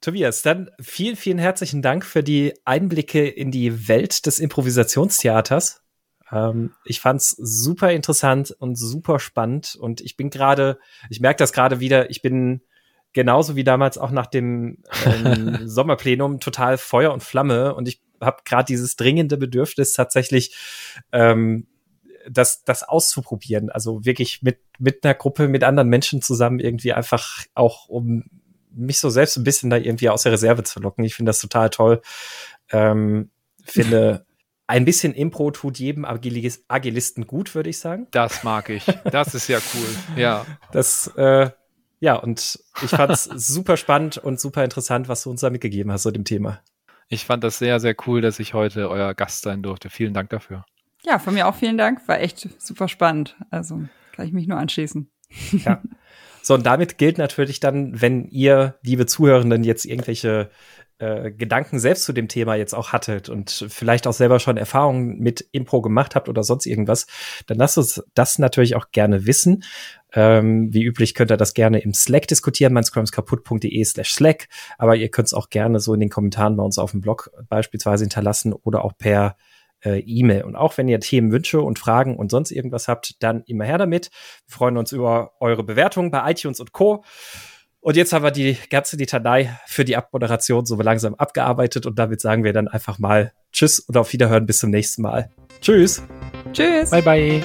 Tobias, dann vielen, vielen herzlichen Dank für die Einblicke in die Welt des Improvisationstheaters. Ähm, ich fand's super interessant und super spannend und ich bin gerade, ich merke das gerade wieder, ich bin genauso wie damals auch nach dem ähm, <laughs> Sommerplenum total Feuer und Flamme und ich habe gerade dieses dringende Bedürfnis tatsächlich ähm, das, das auszuprobieren. Also wirklich mit, mit einer Gruppe, mit anderen Menschen zusammen irgendwie einfach auch, um mich so selbst ein bisschen da irgendwie aus der Reserve zu locken. Ich finde das total toll. Ähm, finde, <laughs> ein bisschen Impro tut jedem Agilisten gut, würde ich sagen. Das mag ich. Das ist ja cool. Ja. Das, äh, ja, und ich fand es <laughs> super spannend und super interessant, was du uns da mitgegeben hast zu dem Thema. Ich fand das sehr, sehr cool, dass ich heute euer Gast sein durfte. Vielen Dank dafür. Ja, von mir auch vielen Dank. War echt super spannend. Also kann ich mich nur anschließen. Ja. <laughs> So, und damit gilt natürlich dann, wenn ihr, liebe Zuhörenden, jetzt irgendwelche äh, Gedanken selbst zu dem Thema jetzt auch hattet und vielleicht auch selber schon Erfahrungen mit Impro gemacht habt oder sonst irgendwas, dann lasst uns das natürlich auch gerne wissen. Ähm, wie üblich könnt ihr das gerne im Slack diskutieren, meinscrumskaputt.de slash Slack, aber ihr könnt es auch gerne so in den Kommentaren bei uns auf dem Blog beispielsweise hinterlassen oder auch per äh, E-Mail. Und auch wenn ihr Themenwünsche und Fragen und sonst irgendwas habt, dann immer her damit. Wir freuen uns über eure Bewertungen bei iTunes und Co. Und jetzt haben wir die ganze Litanei für die Abmoderation so langsam abgearbeitet und damit sagen wir dann einfach mal Tschüss und auf Wiederhören bis zum nächsten Mal. Tschüss. Tschüss. Bye bye.